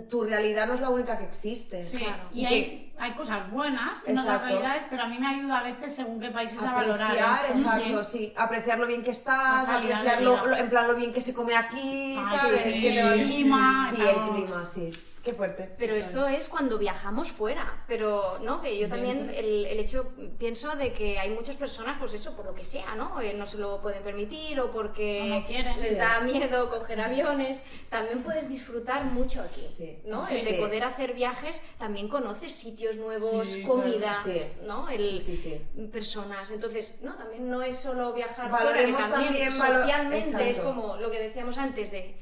tu realidad no es la única que existe. Sí, Claro. y Y hay, hay cosas buenas en otras realidades, pero a mí me ayuda a veces según qué países a valorar Apreciar, esto. exacto, Sí. sí. Apreciar lo bien que estás, La calidad apreciar de lo- vida. lo- en plan lo bien que se come aquí, Ah, el clima, Sí, es el clima, sí. Qué fuerte. Pero esto es cuando viajamos fuera, pero no, que yo también el, el hecho pienso de que hay muchas personas, pues eso, por lo que sea, ¿no? Eh, no se lo pueden permitir o porque O no quieren, les sí. da miedo coger aviones. También puedes disfrutar mucho aquí, Sí. ¿no? Sí, el de sí. poder hacer viajes, también conoces sitios nuevos, Sí, comida. ¿no? El, Sí, sí, sí. personas. Entonces, no, también no es solo viajar Valoremos fuera, que también, también valo- socialmente es como lo que decíamos antes de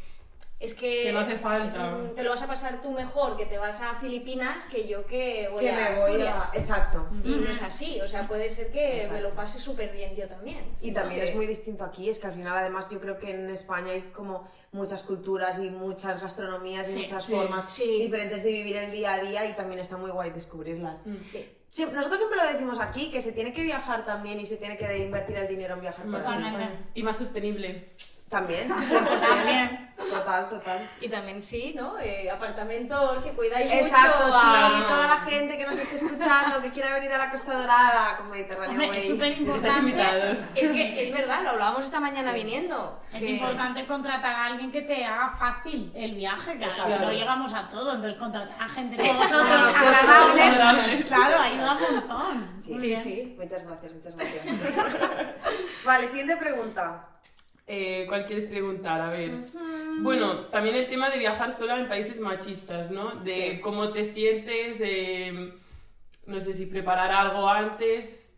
es que, Que no hace falta. mm, te lo vas a pasar tú mejor que te vas a Filipinas que yo que voy que a me voy a... Exacto. Y no es así, o sea, puede ser que Exacto. me lo pase súper bien yo también. Y también Que- es muy distinto aquí, es que al final además yo creo que en España hay como muchas culturas y muchas gastronomías y Sí, muchas sí, formas sí. diferentes de vivir el día a día y también está muy guay descubrirlas. Sí. Siem- nosotros siempre lo decimos aquí, que se tiene que viajar también y se tiene que invertir el dinero en viajar. Totalmente. Y más sostenible. También, También. Total, total. Y también sí, ¿no? Eh, apartamentos que cuidáis Exacto, mucho. sí, a- toda la gente que nos esté escuchando, que quiera venir a la Costa Dorada con Mediterráneo Hombre, Way. es súper importante. Es que es verdad, lo hablábamos esta mañana viniendo. Es que- importante contratar a alguien que te haga fácil el viaje, que Exacto. no llegamos a todo, entonces contratar a gente como como vosotros, nosotros, agradable, agradable. claro, ayuda un montón. Sí, Muy Sí, bien. sí. Muchas gracias, muchas gracias. vale, siguiente pregunta. Eh, ¿Cuál quieres preguntar? A ver. Bueno, también el tema de viajar sola en países machistas, ¿no? De Sí. cómo te sientes, eh, no sé si preparar algo antes.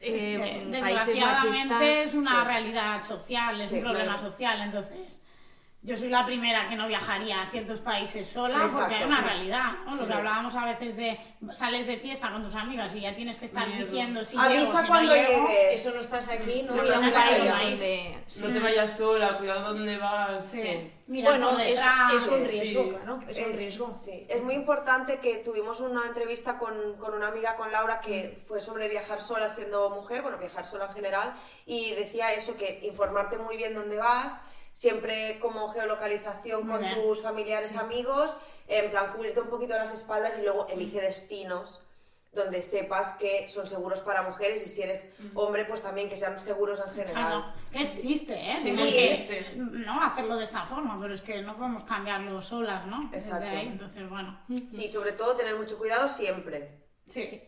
Es que, Eh, países desgraciadamente machistas. es una sí. realidad social, es Sí, un problema claro. social, entonces yo soy la primera que no viajaría a ciertos países sola Exacto, porque hay una sí. realidad, ¿no? Lo Sí. que hablábamos a veces de sales de fiesta con tus amigas y ya tienes que estar diciendo si Avisa llego, si cuando no llego. llegues. Eso nos pasa aquí, ¿no? No, no, no, no. No te vayas sola, cuidado dónde vas. Sí. Mira Bueno, es, es un sí. riesgo, claro, es un riesgo. sí. Es muy importante que tuvimos una entrevista con, con una amiga, con Laura, que fue sobre viajar sola siendo mujer, bueno, viajar sola en general, y decía eso, que informarte muy bien dónde vas, siempre como geolocalización con bien. tus familiares, amigos, en plan cubrirte un poquito las espaldas y luego elige destinos donde sepas que son seguros para mujeres y si eres hombre, pues también que sean seguros en general. Exacto. Que es triste, ¿eh? Sí, que, triste. no hacerlo de esta forma, pero es que no podemos cambiarlo solas, ¿no? Desde Exacto. ahí, entonces, bueno. Sí, sobre todo tener mucho cuidado siempre. Sí.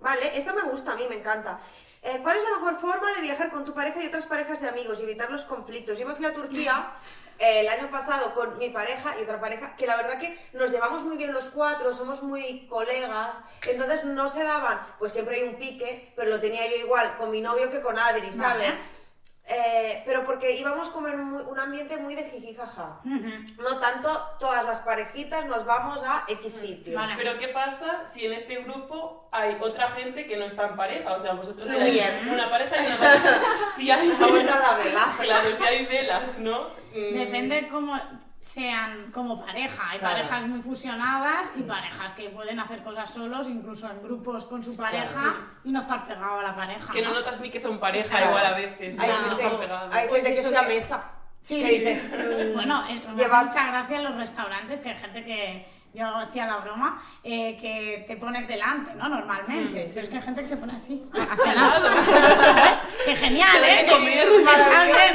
Vale, esta me gusta a mí, me encanta. Eh, ¿Cuál es la mejor forma de viajar con tu pareja y otras parejas de amigos y evitar los conflictos? Yo me fui a Turquía eh, el año pasado con mi pareja y otra pareja, que la verdad que nos llevamos muy bien los cuatro, somos muy colegas, entonces no se daban, pues siempre hay un pique, pero lo tenía yo igual con mi novio que con Adri, ¿sabes? Vale. Eh, pero porque íbamos como en un ambiente muy de jijijaja. No tanto todas las parejitas nos vamos a X sitio. Vale. Pero ¿qué pasa si en este grupo hay otra gente que no está en pareja? O sea, vosotros bien. una pareja y una pareja. Si hay, Ahora la vela. claro, si hay velas, ¿no? Mm, Depende cómo... sean como pareja. Hay Claro. parejas muy fusionadas y parejas que pueden hacer cosas solos, incluso en grupos con su pareja y no estar pegado a la pareja. Que no notas ni que son pareja Claro. igual a veces. Hay no gente, están pegados. hay Pues gente que es una que- mesa. Sí. Que dices, mm, Bueno, eh, me Llevas- mucha gracia en los restaurantes que hay gente que yo hacía la broma eh, que te pones delante, ¿no? Normalmente. Pero es que hay gente que se pone así. Hacia lado. que genial, Se ¿eh? comer,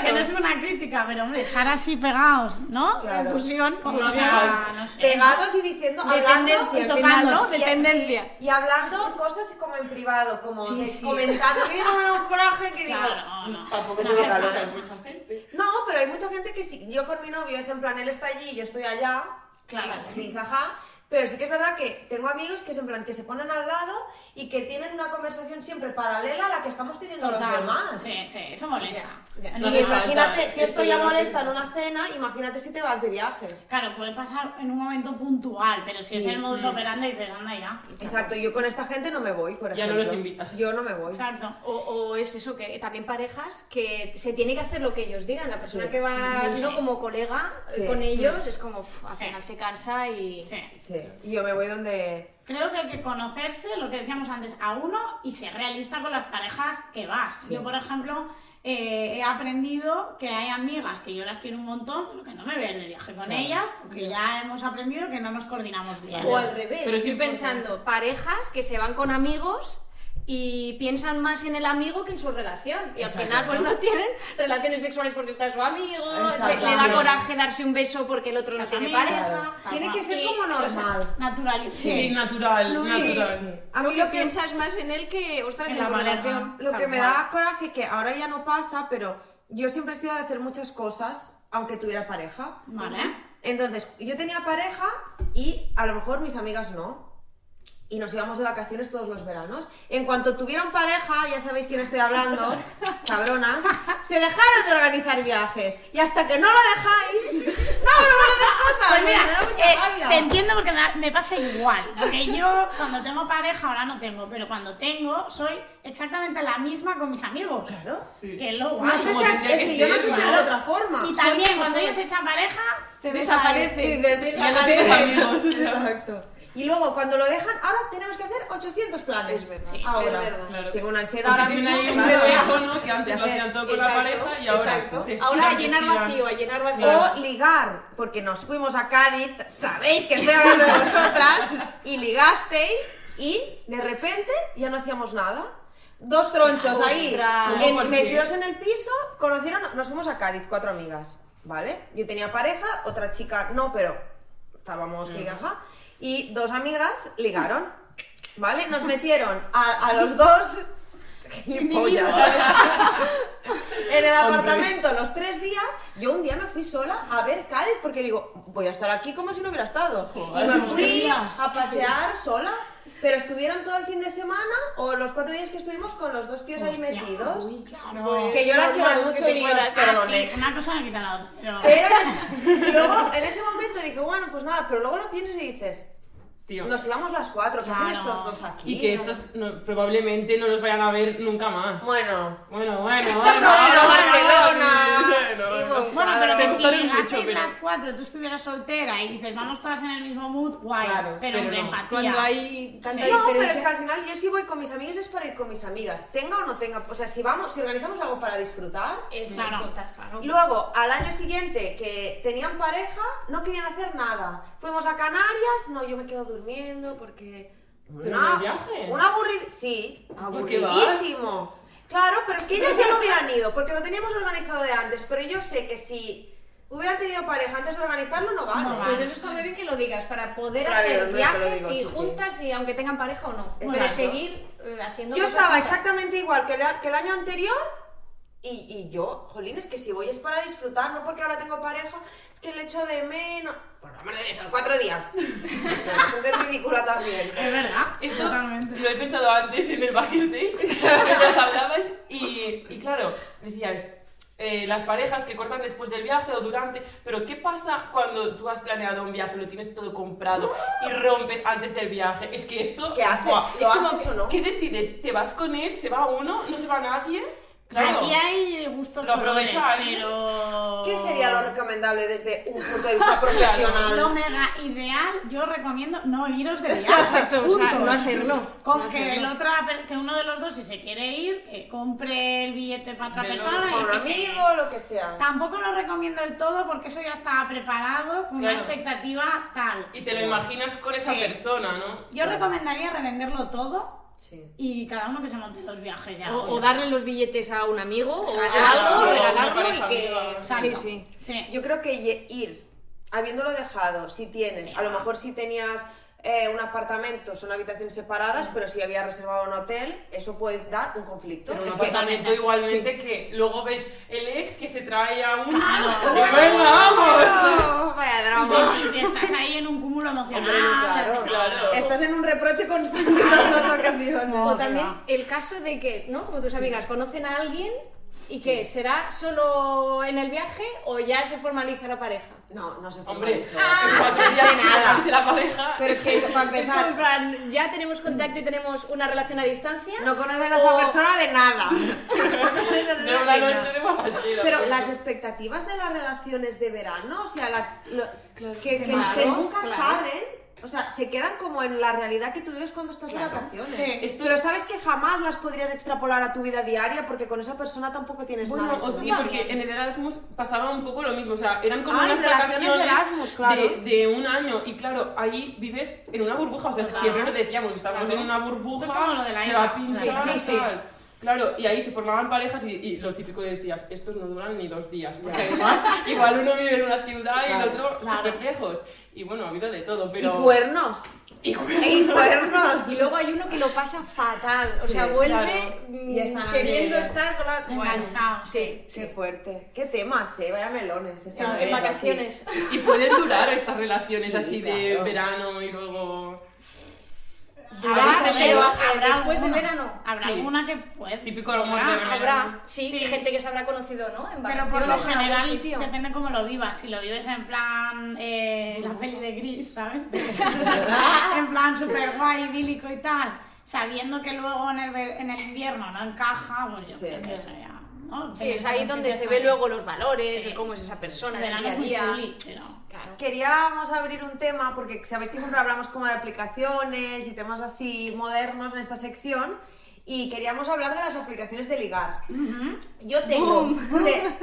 Que- no es una crítica, pero hombre, estar así pegados, ¿no? Claro. En fusión, como Fusión. sea, no sé. pegados y diciendo, De hablando, tendencia, al tocando. final, ¿no? y- De sí, tendencia. y hablando cosas como en privado, como Sí, de- sí. comentando. A mí no me da un coraje que digo, Claro, no. Tampoco No, se lo claro. escucha mucha gente. No, pero hay mucha gente que sí. Yo con mi novio es en plan, él está allí, yo estoy allá. Claro. jaja. Pero sí que es verdad que tengo amigos que es en plan que se ponen al lado y que tienen una conversación siempre paralela a la que estamos teniendo los demás. Sí, sí, eso molesta. Ya, ya. Y No imagínate, falta, si esto ya molesta en una cena, imagínate si te vas de viaje. Claro, puede pasar en un momento puntual, pero si es Sí. el modus operandi, dices, anda ya. Exacto, yo con esta gente no me voy, por Ya no ejemplo. los invitas. Yo no me voy. Exacto. O, o es eso, que también parejas que se tiene que hacer lo que ellos digan. La persona Sí. que va. ¿no? como colega eh, Sí. con ellos es como, al Sí. final se cansa y... Sí. Sí, y yo me voy donde... Creo que hay que conocerse, lo que decíamos antes, a uno y ser realista con las parejas que vas. Yo, por ejemplo, eh, he aprendido que hay amigas que yo las quiero un montón, pero que no me voy a ir de viaje con Claro. ellas, porque ya hemos aprendido que no nos coordinamos bien. O al revés, Pero estoy sí, pensando, parejas que se van con amigos y piensan más en el amigo que en su relación. Y al final pues no tienen relaciones sexuales porque está su amigo, se- le da coraje darse un beso porque el otro no tiene pareja. Tiene que ser como o sea, normal. naturalizar. Sí, natural, natural. Sí. A mí lo que, piensas más en él que, ostras, En en la relación. lo que me da coraje, que ahora ya no pasa, pero yo siempre he sido de hacer muchas cosas, aunque tuviera pareja. Vale. Entonces, yo tenía pareja y a lo mejor mis amigas no. Y nos íbamos de vacaciones todos los veranos. En cuanto tuvieron pareja, ya sabéis quién estoy hablando, cabronas, se dejaron de organizar viajes. Y hasta que no lo dejáis, no, no van a hacer cosas. Pues mira, me da mucha eh, rabia. te entiendo porque me, me pasa igual. Porque yo cuando tengo pareja, ahora no tengo, pero cuando tengo, soy exactamente la misma con mis amigos. Claro. Que es lo guay. No sé tendría es que que yo no sé ¿no? de otra forma. Y también cuando ellos se echan pareja, te Desaparece. Y de- Ya no tienes amigos. Exacto. Y luego, cuando lo dejan, ahora tenemos que hacer 800 planes. Es verdad, Sí, ahora. es verdad. Claro. Tengo una ansiedad ahora mismo. ahí un claro. teléfono que antes lo hacían todo con la Exacto, pareja y ahora exacto. te Ahora a estiran, llenar estiran. vacío, a llenar vacío. O ligar, porque nos fuimos a Cádiz, sabéis que estoy hablando de vosotras, y ligasteis, y de repente ya no hacíamos nada. Dos tronchos ahí, en- metidos en el piso, conocieron, nos fuimos a Cádiz, cuatro amigas, ¿vale? Yo tenía pareja, otra chica no, pero estábamos ligaja, y dos amigas ligaron, ¿vale? Nos metieron a, a los dos... gilipollas. En el apartamento los tres días, yo un día me fui sola a ver Cádiz porque digo, voy a estar aquí como si no hubiera estado. Joder, y me fui a pasear sola. Pero estuvieron todo el fin de semana o los cuatro días que estuvimos con los dos tíos ahí Hostia, metidos. uy, claro. Pues, Que yo las quiero normal, mucho que te y os. Ah, sí, una cosa no quita la otra. Pero... Pero y luego en ese momento dije, bueno, pues nada, pero luego lo piensas y dices, Tío. nos íbamos las cuatro, ¿qué hacen Claro. estos dos aquí? Y que estos no- probablemente no los vayan a ver nunca más. Bueno, Bueno, bueno, no, bueno. no, Barcelona. Bueno, bueno. Bueno, pero que si llegaseis pero- las cuatro, tú estuvieras soltera y dices, vamos todas en el mismo mood, guay. Claro, pero, hombre, no. empatía. Cuando hay tanta Sí. No, pero es que al final yo si voy con mis amigos es para ir con mis amigas, tenga o no tenga, o sea, si vamos, si organizamos algo para disfrutar, disfrutas, claro. luego al año siguiente que tenían pareja, no querían hacer nada. Fuimos a Canarias, no, yo me quedo durmiendo porque ¿Pero en el viaje? un aburrido, sí, aburridísimo. Claro, pero es que ellas ya no hubieran ido porque lo teníamos organizado de antes, pero yo sé que si hubieran tenido pareja antes de organizarlo no van. No. Pues eso está muy bien que lo digas, para poder Claro, yo hacer no viajes digo, y sí, sí. juntas y aunque tengan pareja o no. Pero Exacto. seguir eh, haciendo Yo estaba exactamente igual que el, que el año anterior y, y yo, jolín, es que si voy es para disfrutar, no porque ahora tengo pareja, es que el hecho de menos... Por lo menos de son cuatro días. La gente es ridícula también. Es verdad, Esto totalmente. lo he pensado antes en el backstage, mientras hablabas, y, y claro, decías, eh, las parejas que cortan después del viaje o durante, pero ¿qué pasa cuando tú has planeado un viaje, lo tienes todo comprado y rompes antes del viaje? Es que esto... ¿Qué haces? ¿Lo es como haces que- o no? ¿Qué decides? ¿Te vas con él? ¿Se va uno? ¿No se va nadie? Claro. Aquí hay gustos Lo aprovecha alguien. pero... ¿Qué sería lo recomendable desde un punto de vista profesional? Lo mega ideal, yo recomiendo no iros de viaje. Exacto, o sea, punto. no hacerlo. Con no que, el hacerlo. otra, per- que uno de los dos, si se quiere ir, que compre el billete para otra persona. Con un amigo, lo que sea. Tampoco lo recomiendo del todo porque eso ya estaba preparado con una Claro. expectativa tal. Y te lo imaginas con esa Sí. persona, ¿no? Yo recomendaría revenderlo todo Sí. y cada uno que se monte los viajes ya. O, o darle los billetes a un amigo o Regalarlo, algo, sí, regalarlo y pareja que. Sí, sí. Sí. Yo creo que ir, habiéndolo dejado, si tienes, a lo mejor si tenías eh, un apartamento, son habitaciones separadas, pero si habías reservado un hotel, eso puede dar un conflicto. Pero un Es que- apartamento igualmente que luego ves el ex que se trae a un... Claro. ¡Venga, vamos! ¡Oh, vaya drama! Y estás ahí en un cúmulo emocional. Hombre, no, claro. Claro. Estás en un reproche constante todas las vacaciones. O también el caso de que, ¿no? Como tus amigas conocen a alguien y que será solo en el viaje o ya se formaliza la pareja. No, no se Hombre, formaliza. en cuatro días de nada. de la pareja... Pero es que para Es como en empezar, plan, ya tenemos contacto y tenemos una relación a distancia. no conoces a esa o- persona de nada. No esa nada. noche de. Pero las expectativas de las relaciones de verano, o sea, la- lo- que, que- Claro, que nunca claro. salen, o sea, se quedan como en la realidad que tú vives cuando estás de vacaciones. Sí. Pero sabes que jamás las podrías extrapolar a tu vida diaria porque con esa persona tampoco tienes Bueno, nada. o sí, porque en el Erasmus pasaba un poco lo mismo, o sea, eran como Ah, unas vacaciones Erasmus, claro. de, de un año, y claro, ahí vives en una burbuja, o sea, Claro. siempre lo decíamos, estamos Claro. en una burbuja, Esto es como lo de la se va a pinchar, Sí, sí, sí. tal. Claro, y ahí se formaban parejas y, y lo típico decías, estos no duran ni dos días, porque además igual uno vive en una ciudad y el otro claro. súper lejos. Y bueno, ha habido de todo, Y pero... cuernos. Y cuernos. Y cuernos. Y luego hay uno que lo pasa fatal, o Sí, sea, vuelve claro. mm, Y están queriendo estar con la... Enganchado. sí, Qué fuerte. Qué temas, eh. Vaya melones. En, vacaciones. Y pueden durar estas relaciones Sí, así de verano y luego... Habrá, Habrá, pero pero habrá después de verano. Habrá Sí. alguna que puede. Típico amor de verano. Habrá, sí, Sí. gente que se habrá conocido, ¿no? En Pero por lo general sitio. depende cómo lo vivas. Si lo vives en plan eh, la peli de Gris, ¿sabes? en plan super guay, idílico y tal, sabiendo que luego en el, ver- en el invierno no encaja, pues yo Sí. creo que eso ya. ¿No? Sí, es ahí donde se ve luego los valores, Sí. el cómo es esa persona, El día es a muy día. chuli, pero- Claro. Queríamos abrir un tema porque sabéis que siempre hablamos como de aplicaciones y temas así modernos en esta sección y queríamos hablar de las aplicaciones de ligar. Yo tengo, te-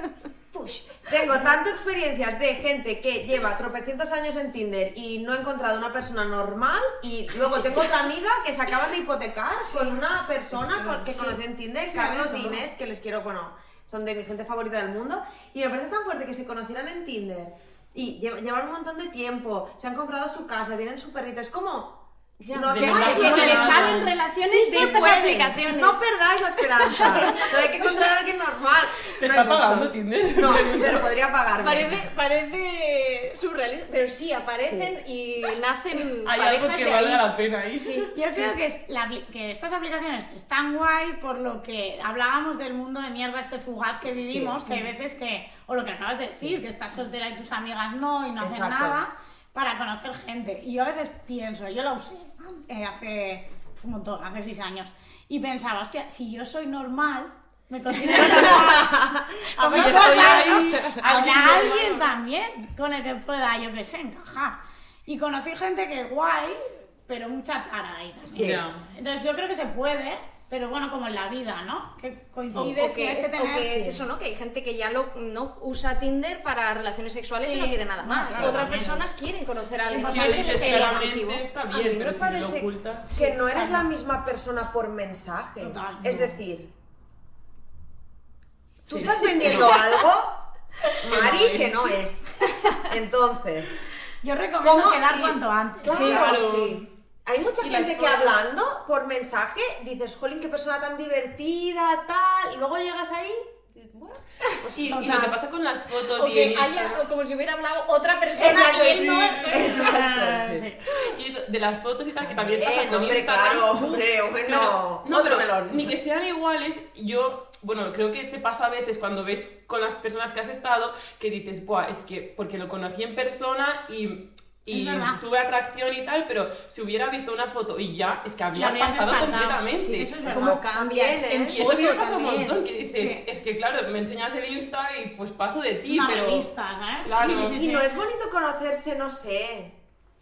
push, tengo tanto experiencias de gente que lleva tropecientos años en Tinder y no ha encontrado una persona normal y luego tengo otra amiga que se acaban de hipotecar con una persona con- que conocí en Tinder, Carlos e Inés, que les quiero, bueno, son de mi gente favorita del mundo. Y me parece tan fuerte que se conocieran en Tinder y lle- llevan un montón de tiempo, se han comprado su casa, tienen su perrito, es como... Ya, no, que, que que te no. salen relaciones Sí de estas puede. aplicaciones. No perdáis la esperanza. Pero hay que encontrar a alguien normal. ¿Te No está pagando Tinder? No, pero podría pagarme. Parece, parece surrealista, pero sí, aparecen y nacen Hay algo que ahí. la pena ahí. Yo creo que, es la que estas aplicaciones están guay por lo que hablábamos del mundo de mierda este fugaz que vivimos, que hay veces que, o lo que acabas de decir, que estás soltera y tus amigas no y no hacen Exacto. nada para conocer gente. Y yo a veces pienso, yo la usé eh, hace un montón, hace seis años, y pensaba, hostia, si yo soy normal, me considero normal. Ahí, alguien Habrá alguien también con el que pueda, yo que sé, encajar. Y conocí gente que guay, pero mucha tara ahí también. Sí. Entonces yo creo que se puede, pero bueno, como en la vida, ¿no? Que O, coincides, o que, es, que tener... que es sí. eso, ¿no? Que hay gente que ya lo, no usa Tinder para relaciones sexuales Sí. y no quiere nada más. claro, Otras también. personas quieren conocer a alguien. Pues ese dices es el objetivo. está A mí me pero si lo parece ocultas... que no eres la misma persona por mensaje. Total. Es decir, tú estás vendiendo algo, Mari, que no es. Entonces, Yo recomiendo ¿Cómo? quedar cuanto antes. Claro, claro. sí. Hay mucha Y gente que hablando por mensaje dices, jolín, qué persona tan divertida, tal, y luego llegas ahí, y dices, bueno, pues Y, y lo que pasa con las fotos O y que haya, o como si hubiera hablado otra persona Exacto, y él sí, no. exacto, Ah, sí. y eso, de las fotos y tal, que también pasa Bien, con hombre, Instagram. claro, hombre, Pero- no, otro pero melón. ni que sean iguales, yo, bueno, creo que te pasa a veces cuando ves con las personas que has estado que dices, buah, es que porque lo conocí en persona y Y tuve atracción y tal, pero si hubiera visto una foto y ya, es que había pasado descartado. completamente. Sí, eso es. Como cambias ¿eh? Y mí me pasa un montón, que dices, Sí. es que claro, me enseñas el Insta y pues paso de ti, una pero... revista, ¿sabes? Claro. Sí, sí, Y no es bonito conocerse, no sé,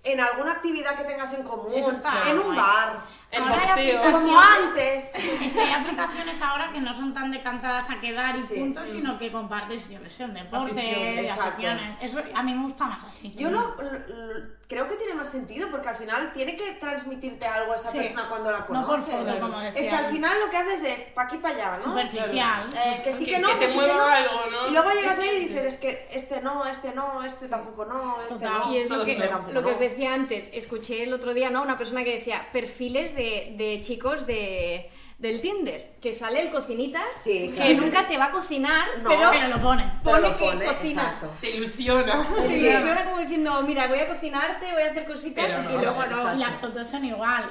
en alguna actividad que tengas en común, Eso está en un bar, El Ahora boxeo. como antes. Es que hay aplicaciones ahora que no son tan decantadas a quedar y Sí. puntos, sino que compartes, yo que sé, un deporte, de aficiones. Eso a mí me gusta más así. Yo lo, lo- lo- creo que tiene más sentido porque al final tiene que transmitirte algo a esa Sí. persona cuando la No conoces. por foto, como Es decías. que al final lo que haces es pa' aquí para allá, ¿no? Superficial. Eh, que sí Que- que no, que que, te sí que mueva no. algo, ¿no? Y luego llegas Sí, ahí y sí. dices, es que este no, este no, este tampoco no, este Total. no. Y es lo que, no. tampoco lo que no. os decía antes, escuché el otro día, ¿no? Una persona que decía perfiles de, de chicos de, del Tinder, que sale el cocinitas, Sí, que nunca te va a cocinar, No, pero, Pero lo pone. Pero pone lo que pone, cocina. exacto. Te ilusiona. Te ilusiona como diciendo, mira, voy a cocinarte, voy a hacer cositas Pero y no, luego no. exacto. Las fotos son igual.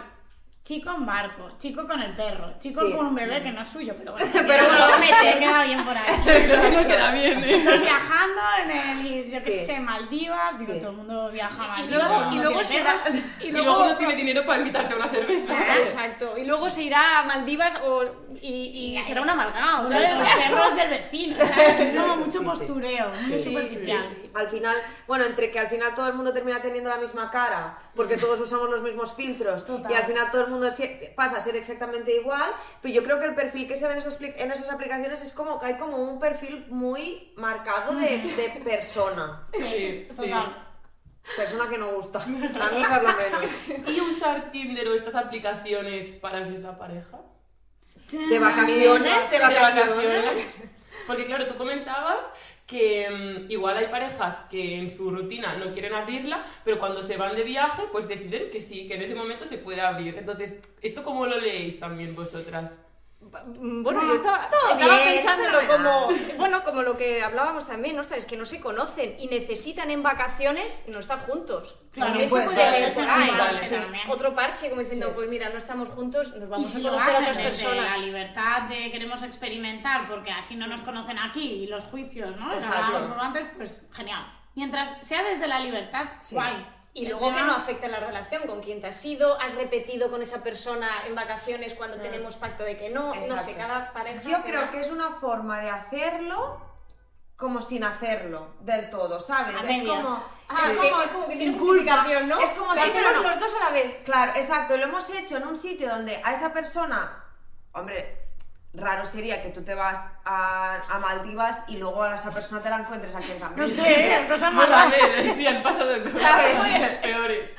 Chico en barco, chico con el perro, chico Sí. con un bebé que no es suyo, pero bueno. Pero bueno, lo metes. Se queda bien por ahí. no queda bien, ¿eh? Viajando en el, yo qué Sí. sé, Maldivas, digo, Sí. todo el mundo viaja a Y Maldivas. y luego será. perros. Y luego no tiene dinero para invitarte a una cerveza. Exacto. Y luego se irá a Maldivas o, y, y será un amalgado, ¿Sabes? Los perros del vecino, ¿sabes? Es como mucho postureo, muy Sí, superficial. sí, sí. Al final, bueno, entre que al final todo el mundo termina teniendo la misma cara, porque todos usamos los mismos filtros, Total. y al final todo el mundo pasa a ser exactamente igual, pero yo creo que el perfil que se ve en esas, en esas aplicaciones es como que hay como un perfil muy marcado de, de persona. Sí, sí. Total. Persona que no gusta. A mí por lo menos. ¿Y usar Tinder o estas aplicaciones para abrir la pareja? De vacaciones, de vacaciones. Porque claro, tú comentabas que mm, igual hay parejas que en su rutina no quieren abrirla, pero cuando se van de viaje, pues deciden que sí, que en ese momento se puede abrir. Entonces, ¿esto cómo lo leéis también vosotras? Mm, Bueno, yo estaba, estaba bien, fenomenal. como, bueno, como lo que hablábamos también, ostras, es que no se conocen y necesitan en vacaciones no estar juntos. Claro, también puede se puede ser, ver un parche sí, otro parche como diciendo, Sí. pues mira, no estamos juntos, nos vamos si a conocer a otras personas. la libertad de queremos experimentar, porque así no nos conocen aquí, y los juicios, ¿no? Lo que Exacto. hablábamos un poco antes, pues genial. Mientras sea desde la libertad, Sí. guay. Y luego que no afecte la relación con quien te has ido, has repetido con esa persona en vacaciones cuando tenemos pacto de que no, no sé, cada pareja. Yo creo que es una forma de hacerlo como sin hacerlo del todo, ¿sabes? A Es como, Ah, es como, es como que sin justificación, ¿no? Es como si no. los dos a la vez. Claro, exacto, lo hemos hecho en un sitio donde a esa persona, hombre, raro sería que tú te vas a, a Maldivas y luego a esa persona te la encuentres aquí en No Cambrils. sé, cosas más raras. sí, han pasado cosas ¿Sabes? peores.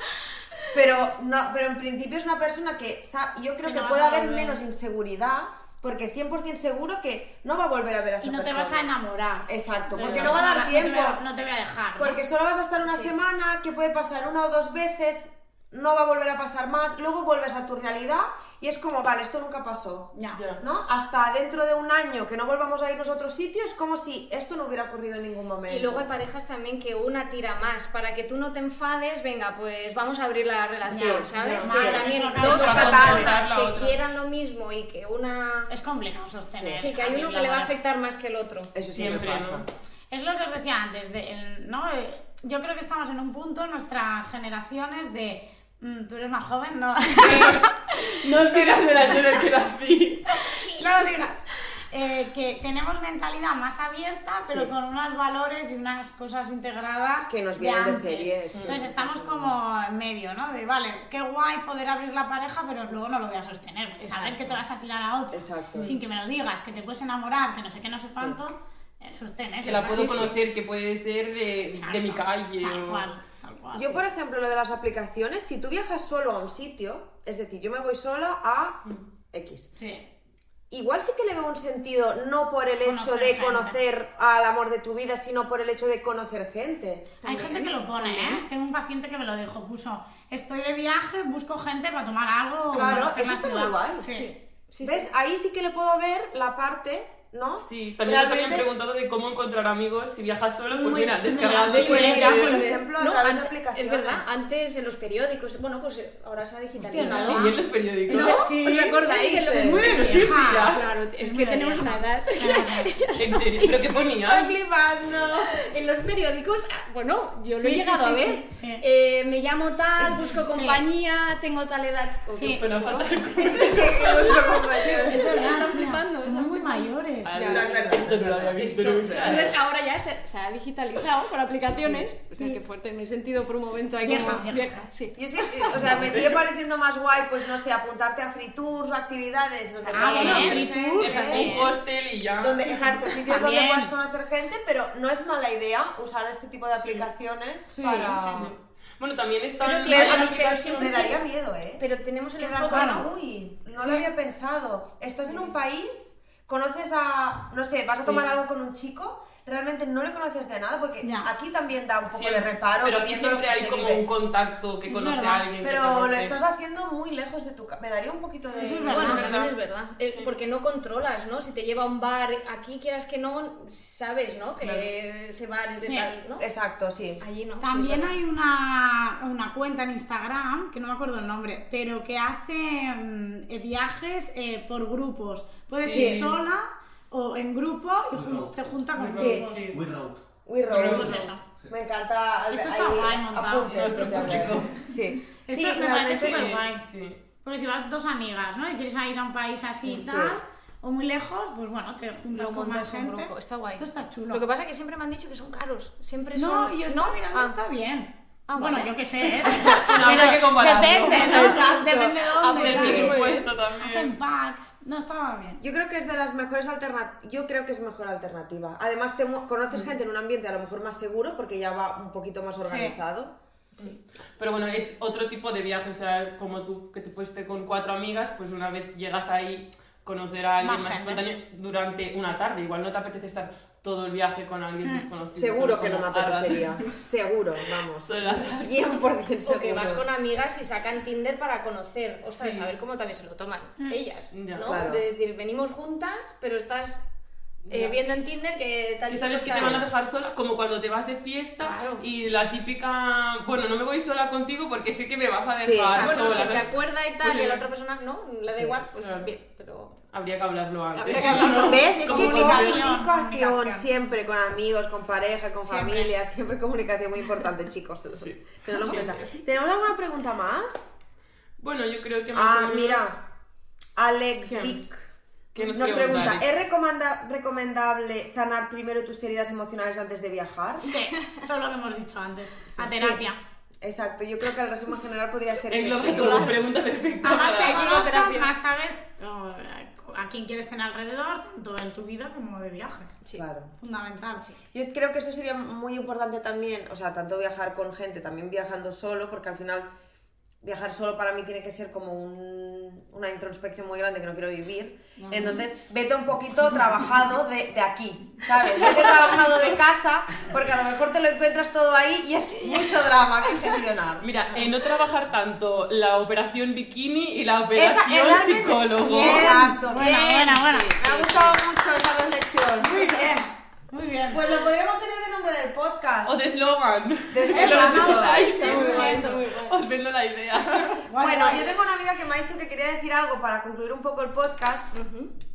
Pero, no, pero en principio es una persona que yo creo Que que, no puede haber volver. menos inseguridad porque 100% seguro que no va a volver a ver a esa Y no te persona. vas a enamorar. Exacto, Entonces, porque no va a dar no te tiempo. voy a- No te voy a dejar. ¿no? Porque solo vas a estar una semana, que puede pasar una o dos veces, no va a volver a pasar más, luego vuelves a tu realidad y es como, vale, esto nunca pasó. Ya. ¿No? Hasta dentro de un año que no volvamos a irnos a otros sitios, como si esto no hubiera ocurrido en ningún momento. Y luego hay parejas también que una tira más, para que tú no te enfades, venga, pues vamos a abrir la relación, Ya, ¿sabes? ya, que también dos personas que otra. quieran lo mismo y que una... Es complejo sostener. Sí, que hay uno que le va a afectar más que el otro. Eso siempre, Siempre, pasa. ¿no? Es lo que os decía antes, de, el- ¿no? Eh, Yo creo que estamos en un punto nuestras generaciones de. Mm, tú eres más joven, no. No digas del año en el que nací. no lo digas. Eh, que tenemos mentalidad más abierta, pero Sí. con unos valores y unas cosas integradas Que nos vienen de antes. serie, eso. Entonces estamos como en medio, ¿no? De vale, qué guay poder abrir la pareja, pero luego no lo voy a sostener. porque Saber que te vas a tirar a otro Exacto. sin que me lo digas, que te puedes enamorar, que no sé qué, no sé cuánto, eh, sostén eso. Que la puedo Sí, sí. conocer, que puede ser de, de mi calle. Tal o- cual, Yo, por ejemplo, lo de las aplicaciones, si tú viajas solo a un sitio, es decir, yo me voy sola a X. Sí. Igual sí que le veo un sentido, no por el hecho Conocer de gente. conocer al amor de tu vida, sino por el hecho de conocer gente. Hay gente que lo pone, ¿eh? Tengo un paciente que me lo dijo, puso, estoy de viaje, busco gente para tomar algo. o Claro, conocer eso está muy ciudad". guay. Sí. Sí, ¿Ves? sí. Ahí sí que le puedo ver la parte, ¿no? Sí, también nos habían preguntado de cómo encontrar amigos si viajas solo, pues Muy- mira, descargando. pues mira, por ejemplo, a No, través de. Es verdad, antes en los periódicos, bueno, pues ahora se ha digitalizado. Sí, en los periódicos. ¿No? Sí. ¿Os acordáis? ¿Qué En los-? Muy de vieja. día. Claro, es que tenemos una edad. En serio, ¿pero qué ponía? Estoy flipando. En los periódicos, ah, bueno, yo lo Sí, he sí, llegado sí, a sí, ver. sí. Eh, me llamo tal, busco Sí. compañía, tengo tal edad. O Sí. ¿no? fatal. Es verdad, Están flipando, Somos muy mayores. Entonces ahora ya se, se ha digitalizado por aplicaciones. O sea, que fuerte, me he sentido por un momento ahí Vieja, como vieja. sí. Yo sí, o sea, me sigue pareciendo más guay, pues no sé, apuntarte a free tours o actividades donde Ah, puedas conocer free tours, Exacto, también. un hostel y ya. Donde, exacto, sitios donde puedas conocer gente, pero no es mala idea usar este tipo de aplicaciones para... Sí, sí. Bueno, también está Pero mí pero me siempre daría miedo, ¿eh? Pero tenemos el enfoque. cara, uy, no lo había pensado. Estás en un país, conoces a, no sé, vas a tomar algo con un chico, realmente no le conoces de nada, porque Ya. aquí también da un poco Siempre, de reparo. Pero aquí siempre que hay como vive. un contacto que Es conoce verdad. a alguien. que Pero lo estás haciendo muy lejos de tu casa. Me daría un poquito de... Eso es verdad. Bueno, también es verdad. Es porque no controlas, ¿no? Si te lleva a un bar, aquí quieras que no, sabes, ¿no? Que ese bar es de Sí. tal, ¿no? Exacto, sí. Allí no. También hay una, una cuenta en Instagram, que no me acuerdo el nombre, pero que hace mm, eh, viajes eh, por grupos. Puedes Sí. ir sola o en grupo y jun- te junta con Sí. Sí. We Road. We. Pues eso. Me encanta. Esto está guay montado. Nuestro público. Sí. Esto sí, me parece súper guay. Sí. Porque si vas dos amigas, ¿no? Y quieres ir a un país así y Sí. tal, o muy lejos, pues bueno, te juntas con más gente. está guay. Esto está chulo. Lo que pasa es que siempre me han dicho que son caros. Siempre No, son. yo estoy ¿No? mirando, Ah. está bien. Ah, bueno, vale. yo qué sé, ¿eh? No, habrá que compararlo. Depende, ¿no? Exacto. Depende de dónde. El sí, tal. muy presupuesto Hacen también. packs. No, estaba bien. Yo creo que es de las mejores alternativas. Yo creo que es mejor alternativa. Además, te conoces gente en un ambiente a lo mejor más seguro porque ya va un poquito más organizado. Pero bueno, es otro tipo de viaje, o sea, como tú que te fuiste con cuatro amigas, pues una vez llegas ahí, conocer a alguien Más más, espontáneo durante una tarde. Igual no te apetece estar todo el viaje con alguien desconocido. Seguro que no me apetecería. Seguro, vamos. Solo a rato. 100% seguro. O que vas con amigas y sacan Tinder para conocer, ostras, Sí. a ver cómo también se lo toman ellas, Ya. ¿no? Claro. De decir, venimos juntas, pero estás eh, viendo en Tinder que tal Que y sabes que te van a dejar sola, como cuando te vas de fiesta Claro. y la típica, bueno, no me voy sola contigo porque sé que me vas a Sí. dejar Ah, bueno, si se acuerda y tal, Pues y la sí. otra persona no, le da Sí, igual, pues claro. bien, pero... Habría que hablarlo antes. Habría que hablarlo. ¿Ves? Es que Comunicación, siempre, con amigos, con pareja, con Siempre. familia, siempre comunicación muy importante, chicos. Sí. ¿Tenemos alguna pregunta más? Bueno, yo creo que más o Ah, menos- mira. Alex. Vic ¿Qué nos nos pregunta? ¿es recomendable sanar primero tus heridas emocionales antes de viajar? Sí, todo lo que hemos dicho antes. A Sí. terapia. Exacto, yo creo que el resumen general podría ser que Engloba sí. todo, pregunta perfecta. Además te terapia. más sabes a quién quieres tener alrededor, tanto en tu vida como de viaje. Claro. Fundamental, sí. Yo creo que eso sería muy importante también, o sea, tanto viajar con gente, también viajando solo, porque al final viajar solo para mí tiene que ser como un- una introspección muy grande que no quiero vivir. Entonces, vete un poquito trabajado de, de aquí, ¿sabes? Vete trabajado de casa, porque a lo mejor te lo encuentras todo ahí y es mucho drama que gestionar. Mira, en no trabajar tanto la operación bikini y la operación realmente- psicólogo. Bien, Exacto, buena, bien. buena, buena. Me ha gustado mucho esa reflexión. Muy bien, muy bien. Pues lo podríamos tener de nombre del podcast. O de eslogan. De guay. Os vendo la idea. Bueno, yo tengo una amiga que me ha dicho que quería decir algo para concluir un poco el podcast.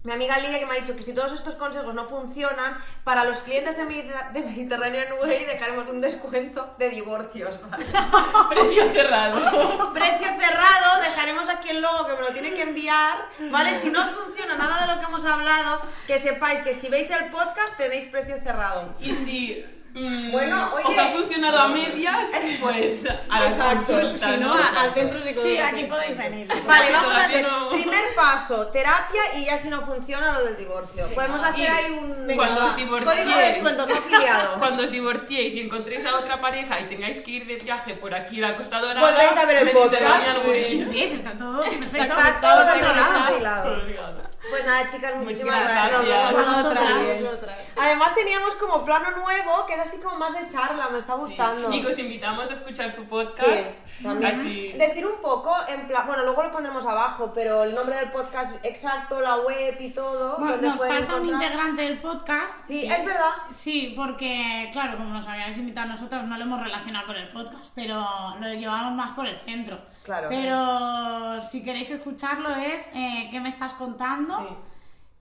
Mi amiga Lidia que me ha dicho que si todos estos consejos no funcionan, para los clientes de, Mediter- de Mediterranean Way dejaremos un descuento de divorcios. ¿vale? Precio cerrado. Precio cerrado, dejaremos aquí el logo que me lo tiene que enviar, ¿vale? Si no os funciona nada de lo que hemos hablado, que sepáis que si veis el podcast tenéis precio cerrado. Y si mm, Bueno, oye. os ha funcionado a medias, pues a la Exacto. consulta, Si no, ¿no? a- al centro Sí, psicológico. aquí podéis venir. Vale, vamos a todavía hacer no- primer paso, terapia y ya si no funciona lo del divorcio. Podemos hacer Y ahí un Venga, Cuando os divorciéis, código de descuento no afiliado. cuando os divorciéis y encontréis a otra pareja y tengáis que ir de viaje por aquí a la Costa Dorada, Volvéis a ver el podcast. ¿Ves? Está todo perfecto. Está todo controlado. controlado. Pues nada, chicas, muchísimas gracias. Nosotras. nosotras. Además teníamos como plano nuevo, que es así como más de charla, me está gustando. Y que os invitamos a escuchar su podcast. Sí, también. Así- Decir un poco, en plan, bueno, luego lo pondremos abajo, pero el nombre del podcast exacto, la web y todo, Bueno, donde nos falta un encontrar. integrante del podcast. Sí, es verdad. Sí, porque, claro, como nos habíais invitado a nosotros, no lo hemos relacionado con el podcast, pero lo llevamos más por el centro. Claro. Pero si queréis escucharlo es eh, ¿Qué me estás contando? Sí.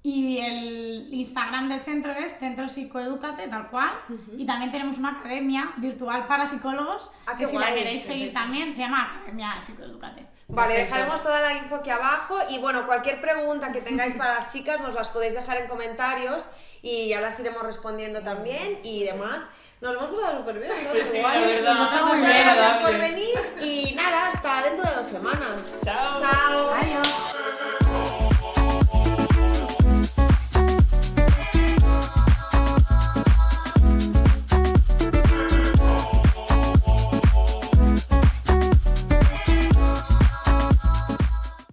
Y el Instagram del centro es Centro Psicoeducate, tal cual. Y también tenemos una academia virtual para psicólogos, Ah, que si guay. la queréis seguir también, se llama Academia Psicoeducate. Vale, Perfecto. dejaremos toda la info aquí abajo y bueno, cualquier pregunta que tengáis para las chicas nos las podéis dejar en comentarios y ya las iremos respondiendo también y demás. Nos hemos pasado súper bien, ¿no? Pues sí, verdad. Nos está muy bien, gracias por venir y nada, hasta dentro de dos semanas. Chao. Chao. Adiós.